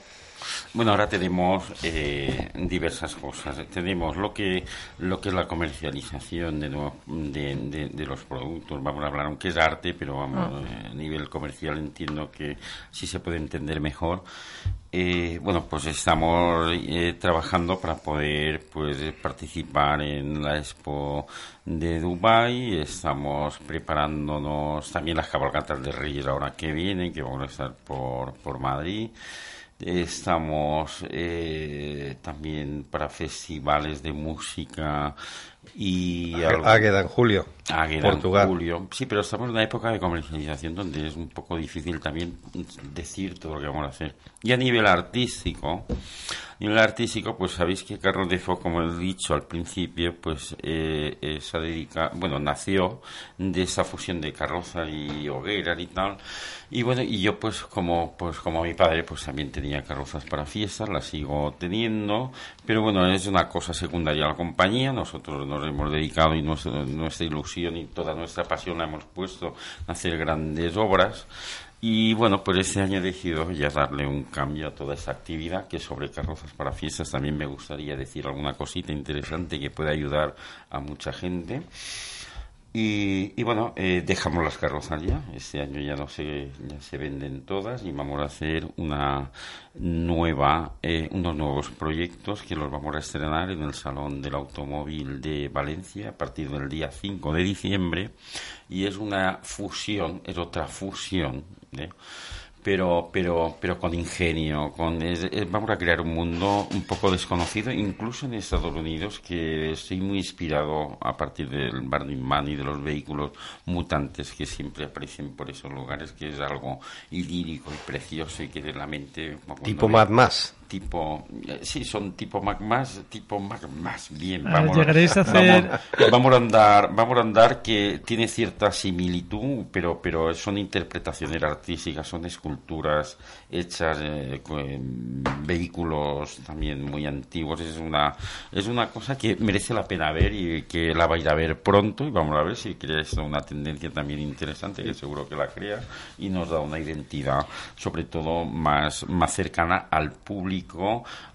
Bueno, ahora tenemos eh, diversas cosas. Tenemos lo que lo que es la comercialización de, de, de- de los productos. Vamos a hablar, aunque es arte, pero vamos, eh, a nivel comercial entiendo que sí se puede entender mejor. Eh, bueno, pues estamos eh, trabajando para poder pues participar en la Expo de Dubai. Estamos preparándonos también las cabalgatas de Reyes ahora que vienen, que van a estar por, por Madrid. Estamos eh, también para festivales de música y Águeda en julio, Águeda Portugal. julio. Sí, pero estamos en una época de comercialización donde es un poco difícil también decir todo lo que vamos a hacer. Y a nivel artístico, a nivel artístico, pues sabéis que Carlos de Foc, como he dicho al principio, pues eh, eh, se dedica, bueno, nació de esa fusión de carroza y hogueras y tal. Y bueno, y yo pues como pues como mi padre pues también tenía carrozas para fiestas, las sigo teniendo, pero bueno, es una cosa secundaria a la compañía, nosotros nos hemos dedicado y nuestra, nuestra ilusión y toda nuestra pasión la hemos puesto a hacer grandes obras. Y bueno, pues este año he decidido ya darle un cambio a toda esta actividad, que sobre carrozas para fiestas también me gustaría decir alguna cosita interesante que pueda ayudar a mucha gente. Y, y bueno, eh, dejamos las carrozas ya. Este año ya no se, ya se venden todas y vamos a hacer una nueva, eh, unos nuevos proyectos que los vamos a estrenar en el Salón del Automóvil de Valencia a partir del día 5 de diciembre. Y es una fusión, es otra fusión. ¿eh? Pero pero pero con ingenio con es- es- vamos a crear un mundo un poco desconocido incluso en Estados Unidos que estoy muy inspirado a partir del Burning Man y de los vehículos mutantes que siempre aparecen por esos lugares que es algo idílico y precioso y que de la mente Tipo Mad Max. Tipo eh, sí son tipo Mac más tipo Mac más. Bien Ah, vamos a hacer- vamos, vamos a andar vamos a andar que tiene cierta similitud pero pero son interpretaciones artísticas son esculturas hechas eh, con vehículos también muy antiguos. Es una es una cosa que merece la pena ver y que la va a ir a ver pronto y vamos a ver si crea esto una tendencia también interesante que seguro que la crea y nos da una identidad sobre todo más más cercana al público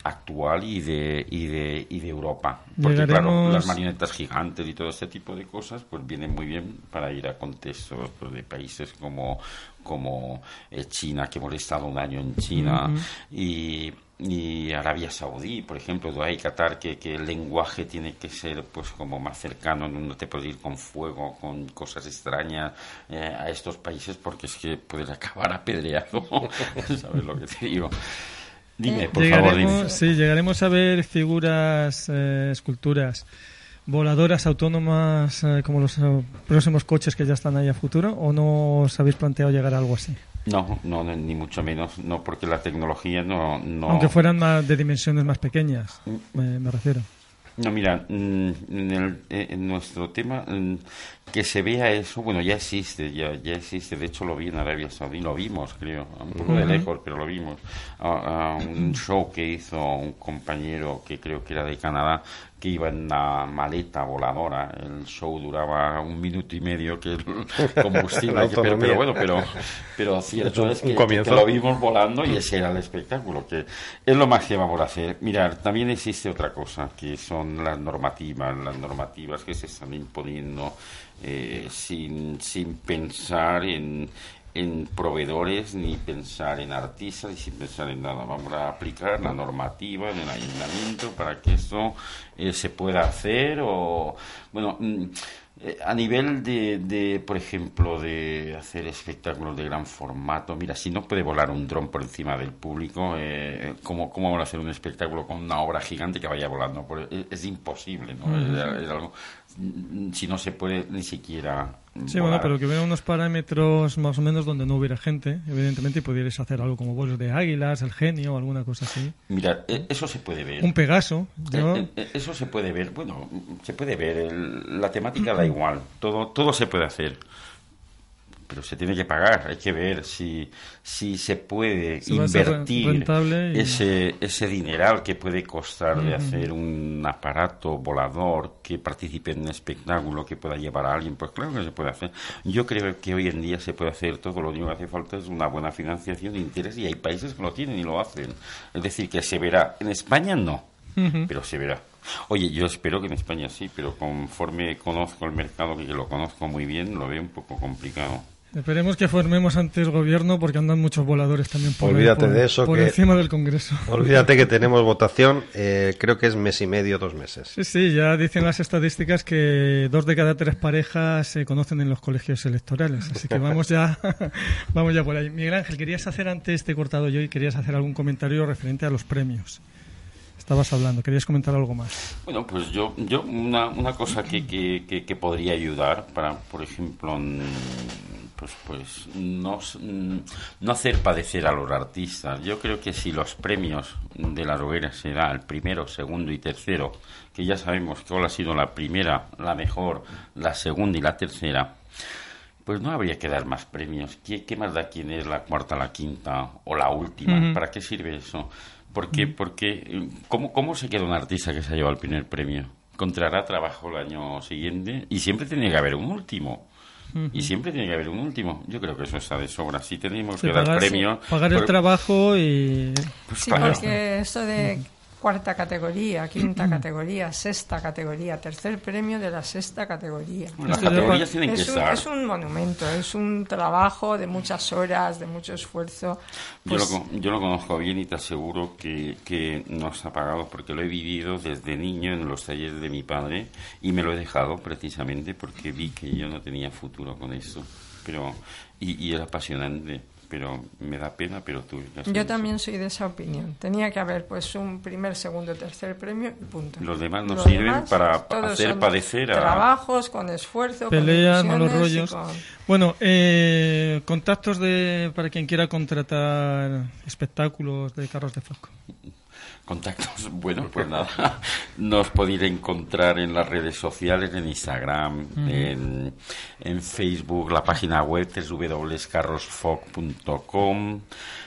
actual y de y de y de Europa. Porque claro las marionetas gigantes y todo este tipo de cosas pues vienen muy bien para ir a contextos pues, de países como como eh, China que hemos estado un año en China y y Arabia Saudí, por ejemplo, Dubái, Qatar, que, que el lenguaje tiene que ser pues como más cercano, no te puedes ir con fuego, con cosas extrañas eh, a estos países porque es que puedes acabar apedreado, ¿sabes lo que te digo? Dime, por favor, dime. llegaremos, sí, llegaremos a ver figuras, eh, esculturas voladoras autónomas eh, como los eh, próximos coches que ya están ahí a futuro o no os habéis planteado llegar a algo así? No, no, ni mucho menos, no, porque la tecnología no... no Aunque fueran más de dimensiones más pequeñas, Mm. me, me refiero. No, mira, mm, en, el- eh, en nuestro tema, mm, que se vea eso, bueno, ya existe, ya, ya existe, de hecho lo vi en Arabia Saudí, lo vimos, creo, un poco de lejos, pero lo vimos, a, a un show que hizo un compañero que creo que era de Canadá, que iba en una maleta voladora, el show duraba un minuto y medio, que el combustible, La que- pero, bueno, pero, pero cierto es que lo vimos volando y ese era el espectáculo, que es lo más que vamos a hacer. Mirar, también existe otra cosa, que son las normativas, las normativas que se están imponiendo eh, sin, sin pensar en, en proveedores ni pensar en artistas y sin pensar en nada. Vamos a aplicar la normativa en el ayuntamiento para que esto eh, se pueda hacer o, bueno, mm, eh, a nivel de, de, por ejemplo, de hacer espectáculos de gran formato, mira, si no puede volar un dron por encima del público, eh, ¿cómo, ¿cómo van a hacer un espectáculo con una obra gigante que vaya volando? Por- es, es imposible, ¿no? Es- es algo- si no se puede ni siquiera. Sí, volar. bueno, pero que hubiera unos parámetros más o menos donde no hubiera gente, evidentemente, y pudierais hacer algo como vuelos de águilas, el genio o alguna cosa así. Mira, eh, eso se puede ver. Un Pegaso. Eh, eh, Eso se puede ver, bueno, se puede ver, el- la temática da igual, todo, todo se puede hacer, pero se tiene que pagar, hay que ver si, si se puede invertir y- ese, ese dineral que puede costar de hacer un aparato volador que participe en un espectáculo que pueda llevar a alguien, pues claro que se puede hacer. Yo creo que hoy en día se puede hacer todo, lo único que hace falta es una buena financiación de interés y hay países que lo tienen y lo hacen. Es decir, que se verá. En España no pero se verá. Oye, yo espero que en España sí, pero conforme conozco el mercado, que lo conozco muy bien, lo veo un poco complicado. Esperemos que formemos antes gobierno porque andan muchos voladores también por, Olvídate por- de eso, por que- encima del Congreso. Olvídate que tenemos votación, eh, creo que es mes y medio, dos meses. Sí, sí, ya dicen las estadísticas que dos de cada tres parejas se conocen en los colegios electorales. Así que vamos ya, vamos ya por ahí. Miguel Ángel, querías hacer antes te he cortado yo y querías hacer algún comentario referente a los premios. Estabas hablando, querías comentar algo más. Bueno, pues yo, yo una, una cosa que, que, que, que podría ayudar para, por ejemplo, pues, pues no, mm, no hacer padecer a los artistas. Yo creo que si los premios de la hoguera se da el primero, segundo y tercero, que ya sabemos que cuál ha sido la primera, la mejor, la segunda y la tercera, pues no habría que dar más premios. ¿Qué, qué más da quién es la cuarta, la quinta o la última? ¿Para qué sirve eso? ¿Por qué? Porque, eh, ¿cómo, ¿Cómo se queda un artista que se ha llevado el primer premio? Encontrará trabajo el año siguiente y siempre tiene que haber un último. Y siempre tiene que haber un último. Yo creo que eso está de sobra. Si tenemos Sí, que dar pagar, premios... pagar el trabajo y... pues Sí, claro. porque esto de cuarta categoría, quinta categoría, sexta categoría, tercer premio de la sexta categoría. Las categorías tienen que Es un, estar. es un monumento, es un trabajo de muchas horas, de mucho esfuerzo. Yo, Pues, lo, yo lo conozco bien y te aseguro que, que no está pagado porque lo he vivido desde niño en los talleres de mi padre y me lo he dejado precisamente porque vi que yo no tenía futuro con esto. Pero, y, y era apasionante. Pero me da pena, pero tú... ya Yo también soy de esa opinión. Tenía que haber pues un primer, segundo, tercer premio y punto. Los demás nos Los sirven demás, para hacer padecer a... Trabajos con esfuerzo, Peleas, con malos rollos. con- Bueno, eh, contactos de para quien quiera contratar espectáculos de carros de foco. Contactos, bueno, pues nada, nos podéis encontrar en las redes sociales, en Instagram, en, en Facebook, la página web www.carrosfoc.com.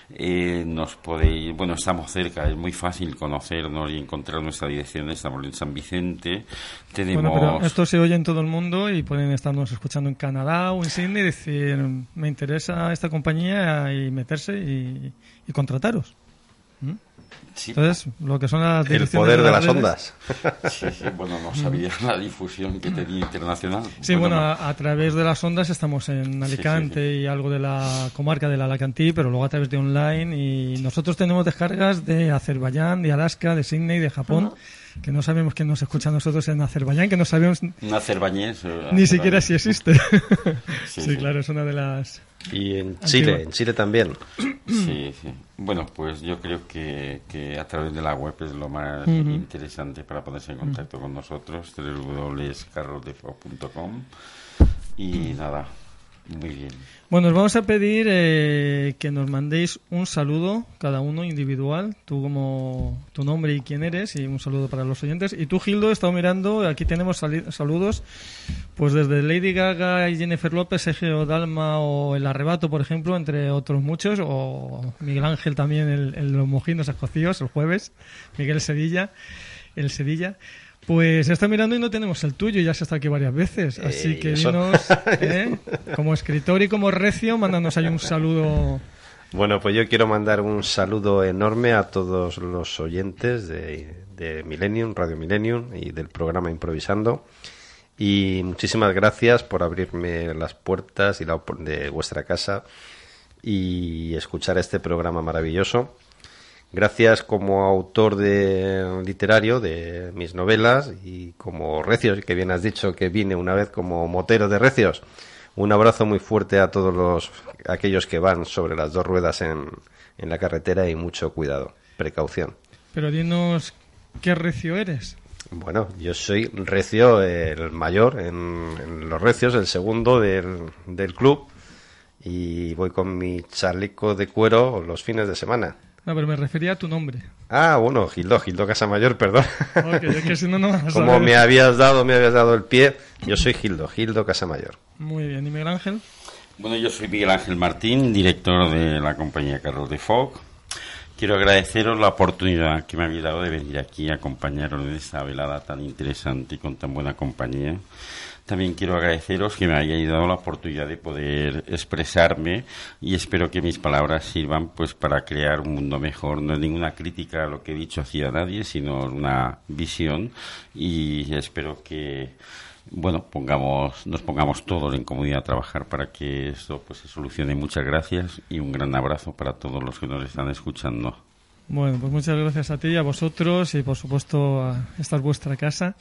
Eh, nos podéis, bueno, estamos cerca, es muy fácil conocernos y encontrar nuestra dirección. Estamos en San Vicente. Tenemos. Bueno, pero esto se oye en todo el mundo y pueden estarnos escuchando en Canadá o en Sydney y decir, me interesa esta compañía y meterse y, y contrataros. Sí, Entonces, lo que son las El poder de las redes- ondas. sí, sí, bueno, no sabía la difusión que tenía internacional. Sí, bueno, no. a, a través de las ondas estamos en Alicante y algo de la comarca del Alacantí, pero luego a través de online y nosotros tenemos descargas de Azerbaiyán, de Alaska, de Sydney, de Japón, que no sabemos quién nos escucha a nosotros en Azerbaiyán, que no sabemos Un azerbañés. eh, ni siquiera si existe. Sí, sí, sí. claro, es una de las... Y en Chile, en Chile también. Sí, sí. Bueno, pues yo creo que, que a través de la web es lo más Ujú. interesante para ponerse en contacto con nosotros, www.carrosdefo.com y nada, muy bien. Bueno, os vamos a pedir eh, que nos mandéis un saludo, cada uno individual, tú como tu nombre y quién eres, y un saludo para los oyentes. Y tú, Gildo, he estado mirando, aquí tenemos saludos, pues desde Lady Gaga y Jennifer López, Egeo Dalma o El Arrebato, por ejemplo, entre otros muchos, o Miguel Ángel también, el, el Los Mojinos Escocíos, el jueves, Miguel Sevilla, el Sevilla. Pues está mirando y no tenemos el tuyo, ya has estado aquí varias veces. Así Eh, que eso. dinos, ¿eh? como escritor y como recio, mándanos ahí un saludo. Bueno, pues yo quiero mandar un saludo enorme a todos los oyentes de, de Millennium, Radio Millennium y del programa Improvisando. Y muchísimas gracias por abrirme las puertas y la de vuestra casa y escuchar este programa maravilloso. Gracias como autor de literario de mis novelas y como Recios, que bien has dicho que vine una vez como motero de Recios. Un abrazo muy fuerte a todos los aquellos que van sobre las dos ruedas en, en la carretera y mucho cuidado, precaución. Pero dinos qué recio eres. Bueno, yo soy Recio, el mayor en, en los Recios, el segundo del, del club y voy con mi chaleco de cuero los fines de semana. No, pero me refería a tu nombre. Ah, bueno, Gildo, Gildo Casamayor, perdón. Ok, es que si no, no vas a Como saber. me habías dado, me habías dado el pie, yo soy Gildo, Gildo Casamayor. Muy bien, ¿y Miguel Ángel? Bueno, yo soy Miguel Ángel Martín, director de la compañía Carros de Foc. Quiero agradeceros la oportunidad que me habéis dado de venir aquí a acompañaros en esta velada tan interesante y con tan buena compañía. También quiero agradeceros que me hayáis dado la oportunidad de poder expresarme y espero que mis palabras sirvan pues para crear un mundo mejor. No es ninguna crítica a lo que he dicho hacia nadie, sino una visión y espero que bueno, pongamos, nos pongamos todos en comunidad a trabajar para que esto pues se solucione. Muchas gracias y un gran abrazo para todos los que nos están escuchando. Bueno, pues muchas gracias a ti, a vosotros y por supuesto a esta es vuestra casa.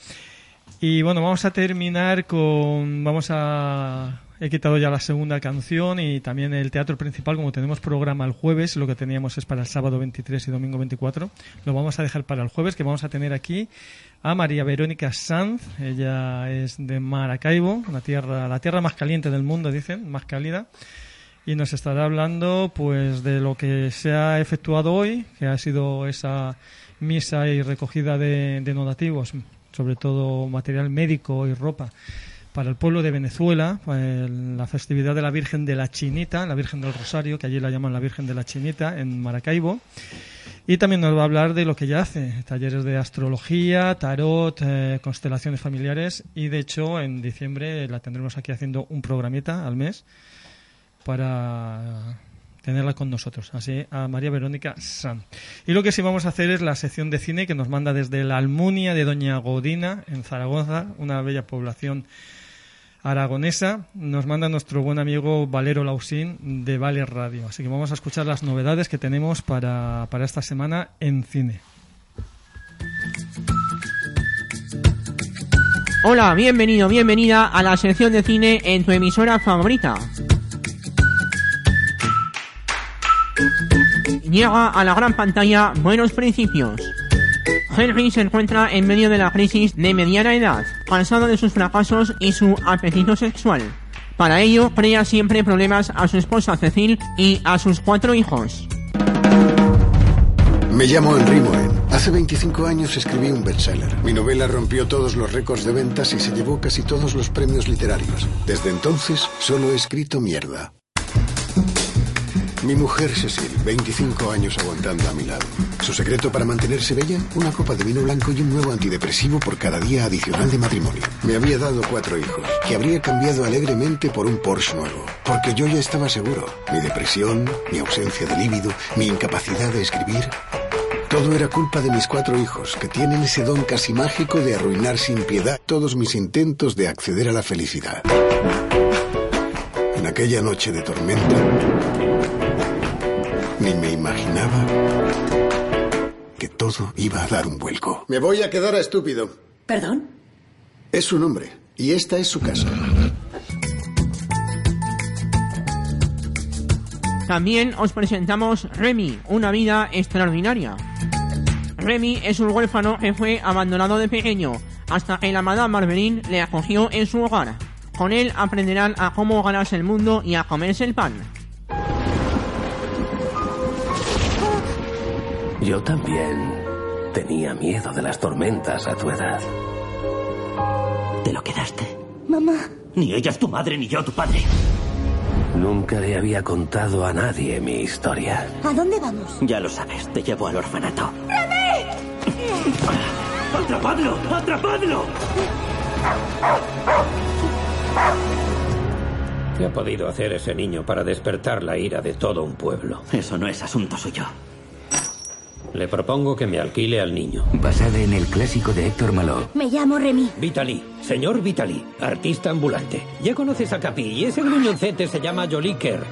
Y bueno, vamos a terminar con, vamos a, he quitado ya la segunda canción y también el teatro principal, como tenemos programa el jueves, lo que teníamos es para el sábado 23 y domingo 24, lo vamos a dejar para el jueves, que vamos a tener aquí a María Verónica Sanz, ella es de Maracaibo, una tierra, la tierra más caliente del mundo, dicen, más cálida y nos estará hablando pues de lo que se ha efectuado hoy, que ha sido esa misa y recogida de, de donativos, sobre todo material médico y ropa para el pueblo de Venezuela, la festividad de la Virgen de la Chinita, la Virgen del Rosario, que allí la llaman la Virgen de la Chinita, en Maracaibo. Y también nos va a hablar de lo que ya hace, talleres de astrología, tarot, eh, constelaciones familiares y de hecho en diciembre la tendremos aquí haciendo un programita al mes para tenerla con nosotros, así a María Verónica San. Y lo que sí vamos a hacer es la sección de cine que nos manda desde la Almunia de Doña Godina en Zaragoza, una bella población aragonesa, nos manda nuestro buen amigo Valero Lausín de Vale Radio. Así que vamos a escuchar las novedades que tenemos para, para esta semana en cine. Hola, bienvenido, bienvenida a la sección de cine en tu emisora favorita. llega a la gran pantalla Buenos Principios. Henry se encuentra en medio de la crisis de mediana edad, cansado de sus fracasos y su apetito sexual. Para ello, crea siempre problemas a su esposa Cecil y a sus cuatro hijos. Me llamo Henry Moen. Hace 25 años escribí un bestseller. Mi novela rompió todos los récords de ventas y se llevó casi todos los premios literarios. Desde entonces, solo he escrito mierda. Mi mujer Cecil, 25 años aguantando a mi lado. ¿Su secreto para mantenerse bella? Una copa de vino blanco y un nuevo antidepresivo por cada día adicional de matrimonio. Me había dado cuatro hijos, que habría cambiado alegremente por un Porsche nuevo. Porque yo ya estaba seguro. Mi depresión, mi ausencia de líbido, mi incapacidad de escribir. Todo era culpa de mis cuatro hijos, que tienen ese don casi mágico de arruinar sin piedad todos mis intentos de acceder a la felicidad. En aquella noche de tormenta, ni me imaginaba que todo iba a dar un vuelco. Me voy a quedar a estúpido. ¿Perdón? Es su nombre, y esta es su casa. También os presentamos Remy, una vida extraordinaria. Remy es un huérfano que fue abandonado de pequeño, hasta que la Madame Marvelin le acogió en su hogar. Con él aprenderán a cómo ganarse el mundo y a comerse el pan. Yo también tenía miedo de las tormentas a tu edad. ¿Te lo quedaste? Mamá. Ni ella es tu madre ni yo tu padre. Nunca le había contado a nadie mi historia. ¿A dónde vamos? Ya lo sabes, te llevo al orfanato. ¡Atrapadlo! ¡Atrapadlo! ¿Qué ha podido hacer ese niño para despertar la ira de todo un pueblo? Eso no es asunto suyo. Le propongo que me alquile al niño. Basada en el clásico de Héctor Maló. Me llamo Remy. Vitali, señor Vitali, artista ambulante. Ya conoces a Capi y ese gruñoncete se llama Joliker.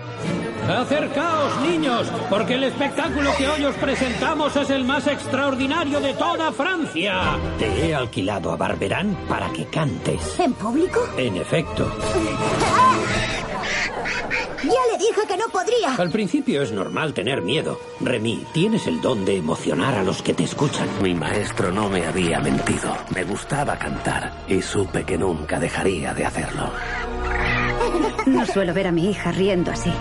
Acercaos, niños, porque el espectáculo que hoy os presentamos es el más extraordinario de toda Francia. Te he alquilado a Barberán para que cantes. ¿En público? En efecto. Ya le dije que no podría. Al principio es normal tener miedo. Remy, tienes el don de emocionar a los que te escuchan. Mi maestro no me había mentido. Me gustaba cantar y supe que nunca dejaría de hacerlo. No suelo ver a mi hija riendo así.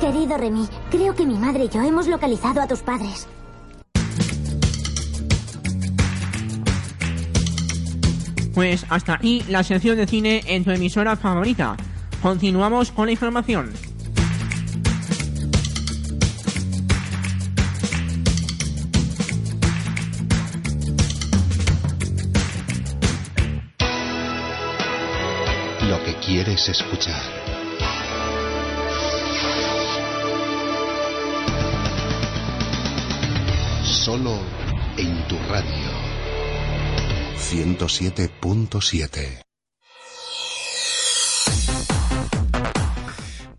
Querido Remy, creo que mi madre y yo hemos localizado a tus padres. Pues hasta aquí la sección de cine en tu emisora favorita. Continuamos con la información. Lo que quieres escuchar. Solo en tu radio. 107.7.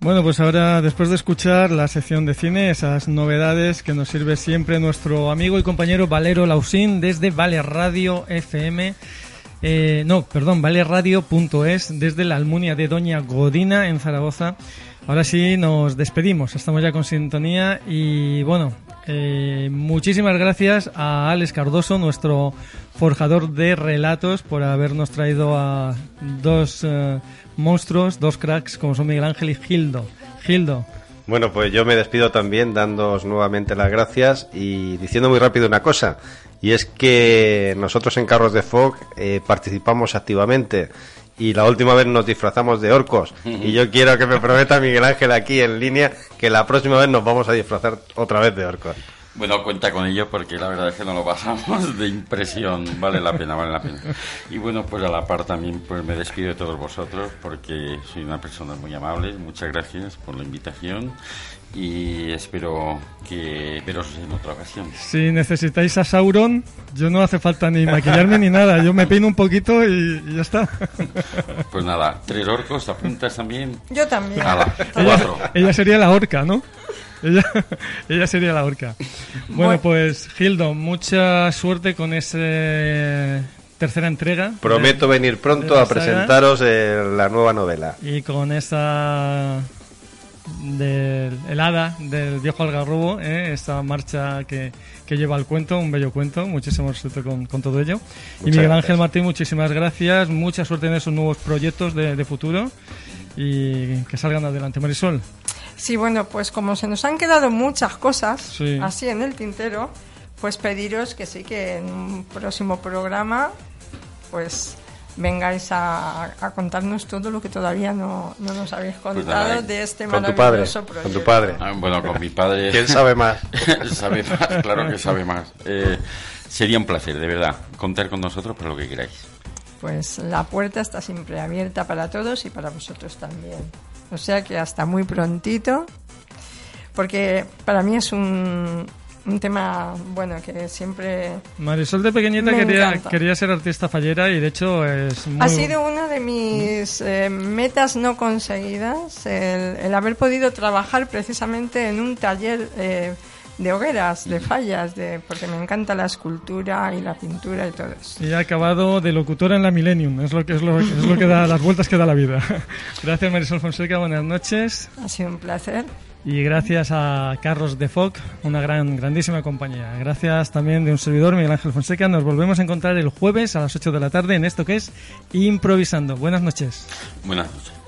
Bueno, pues ahora, después de escuchar la sección de cine, esas novedades que nos sirve siempre nuestro amigo y compañero Valero Lausín desde Vale Radio FM. Eh, no, perdón, valeradio.es desde la Almunia de Doña Godina en Zaragoza. Ahora sí nos despedimos, estamos ya con sintonía y bueno, eh, muchísimas gracias a Alex Cardoso, nuestro forjador de relatos, por habernos traído a dos eh, monstruos, dos cracks como son Miguel Ángel y Gildo. Gildo. Bueno, pues yo me despido también dándoos nuevamente las gracias y diciendo muy rápido una cosa, y es que nosotros en Carros de Fog eh, participamos activamente y la última vez nos disfrazamos de orcos y yo quiero que me prometa Miguel Ángel aquí en línea que la próxima vez nos vamos a disfrazar otra vez de orcos. Bueno, cuenta con ello porque la verdad es que no lo pasamos de impresión. Vale la pena, vale la pena. Y bueno, pues a la par también pues me despido de todos vosotros porque soy una persona muy amable. Muchas gracias por la invitación y espero que veros en otra ocasión. Si necesitáis a Sauron, yo no hace falta ni maquillarme ni nada. Yo me peino un poquito y, y ya está. Pues nada, tres orcos, ¿te apuntas también? Yo también. Nada, Ella, cuatro. ella sería la orca, ¿no? Ella, ella sería la orca. Bueno, pues Gildo, mucha suerte con esa tercera entrega. Prometo venir pronto de a presentaros eh, la nueva novela. Y con esa del el hada del viejo algarrobo, ¿eh? esta marcha que, que lleva el cuento, un bello cuento, muchísimo éxito con, con todo ello. y Miguel Ángel gracias. Martín, muchísimas gracias, mucha suerte en esos nuevos proyectos de, de futuro y que salgan adelante. Marisol, Sí, bueno, pues como se nos han quedado muchas cosas Sí. así en el tintero, pues pediros que sí que en un próximo programa pues vengáis a, a contarnos todo lo que todavía no, no nos habéis contado nada, de este Con tu padre, maravilloso con proyecto. tu padre. Ah, bueno, con mi padre. ¿Quién sabe más? sabe más, claro que sabe más. Eh, sería un placer, de verdad, contar con nosotros para lo que queráis. Pues la puerta está siempre abierta para todos y para vosotros también. O sea que hasta muy prontito, porque para mí es un, un tema, bueno, que siempre Marisol de pequeñita quería, quería ser artista fallera y de hecho es muy... ha sido una de mis eh, metas no conseguidas, el, el haber podido trabajar precisamente en un taller eh, de hogueras, de fallas, de, porque me encanta la escultura y la pintura y todo eso. Y ha acabado de locutora en la Millennium, es lo que es lo, es lo que da las vueltas que da la vida. Gracias Marisol Fonseca, buenas noches. Ha sido un placer. Y gracias a Carlos de Foc, una gran, grandísima compañía. Gracias también de un servidor, Miguel Ángel Fonseca. Nos volvemos a encontrar el jueves a las 8 de la tarde en esto que es Improvisando. Buenas noches. Buenas noches.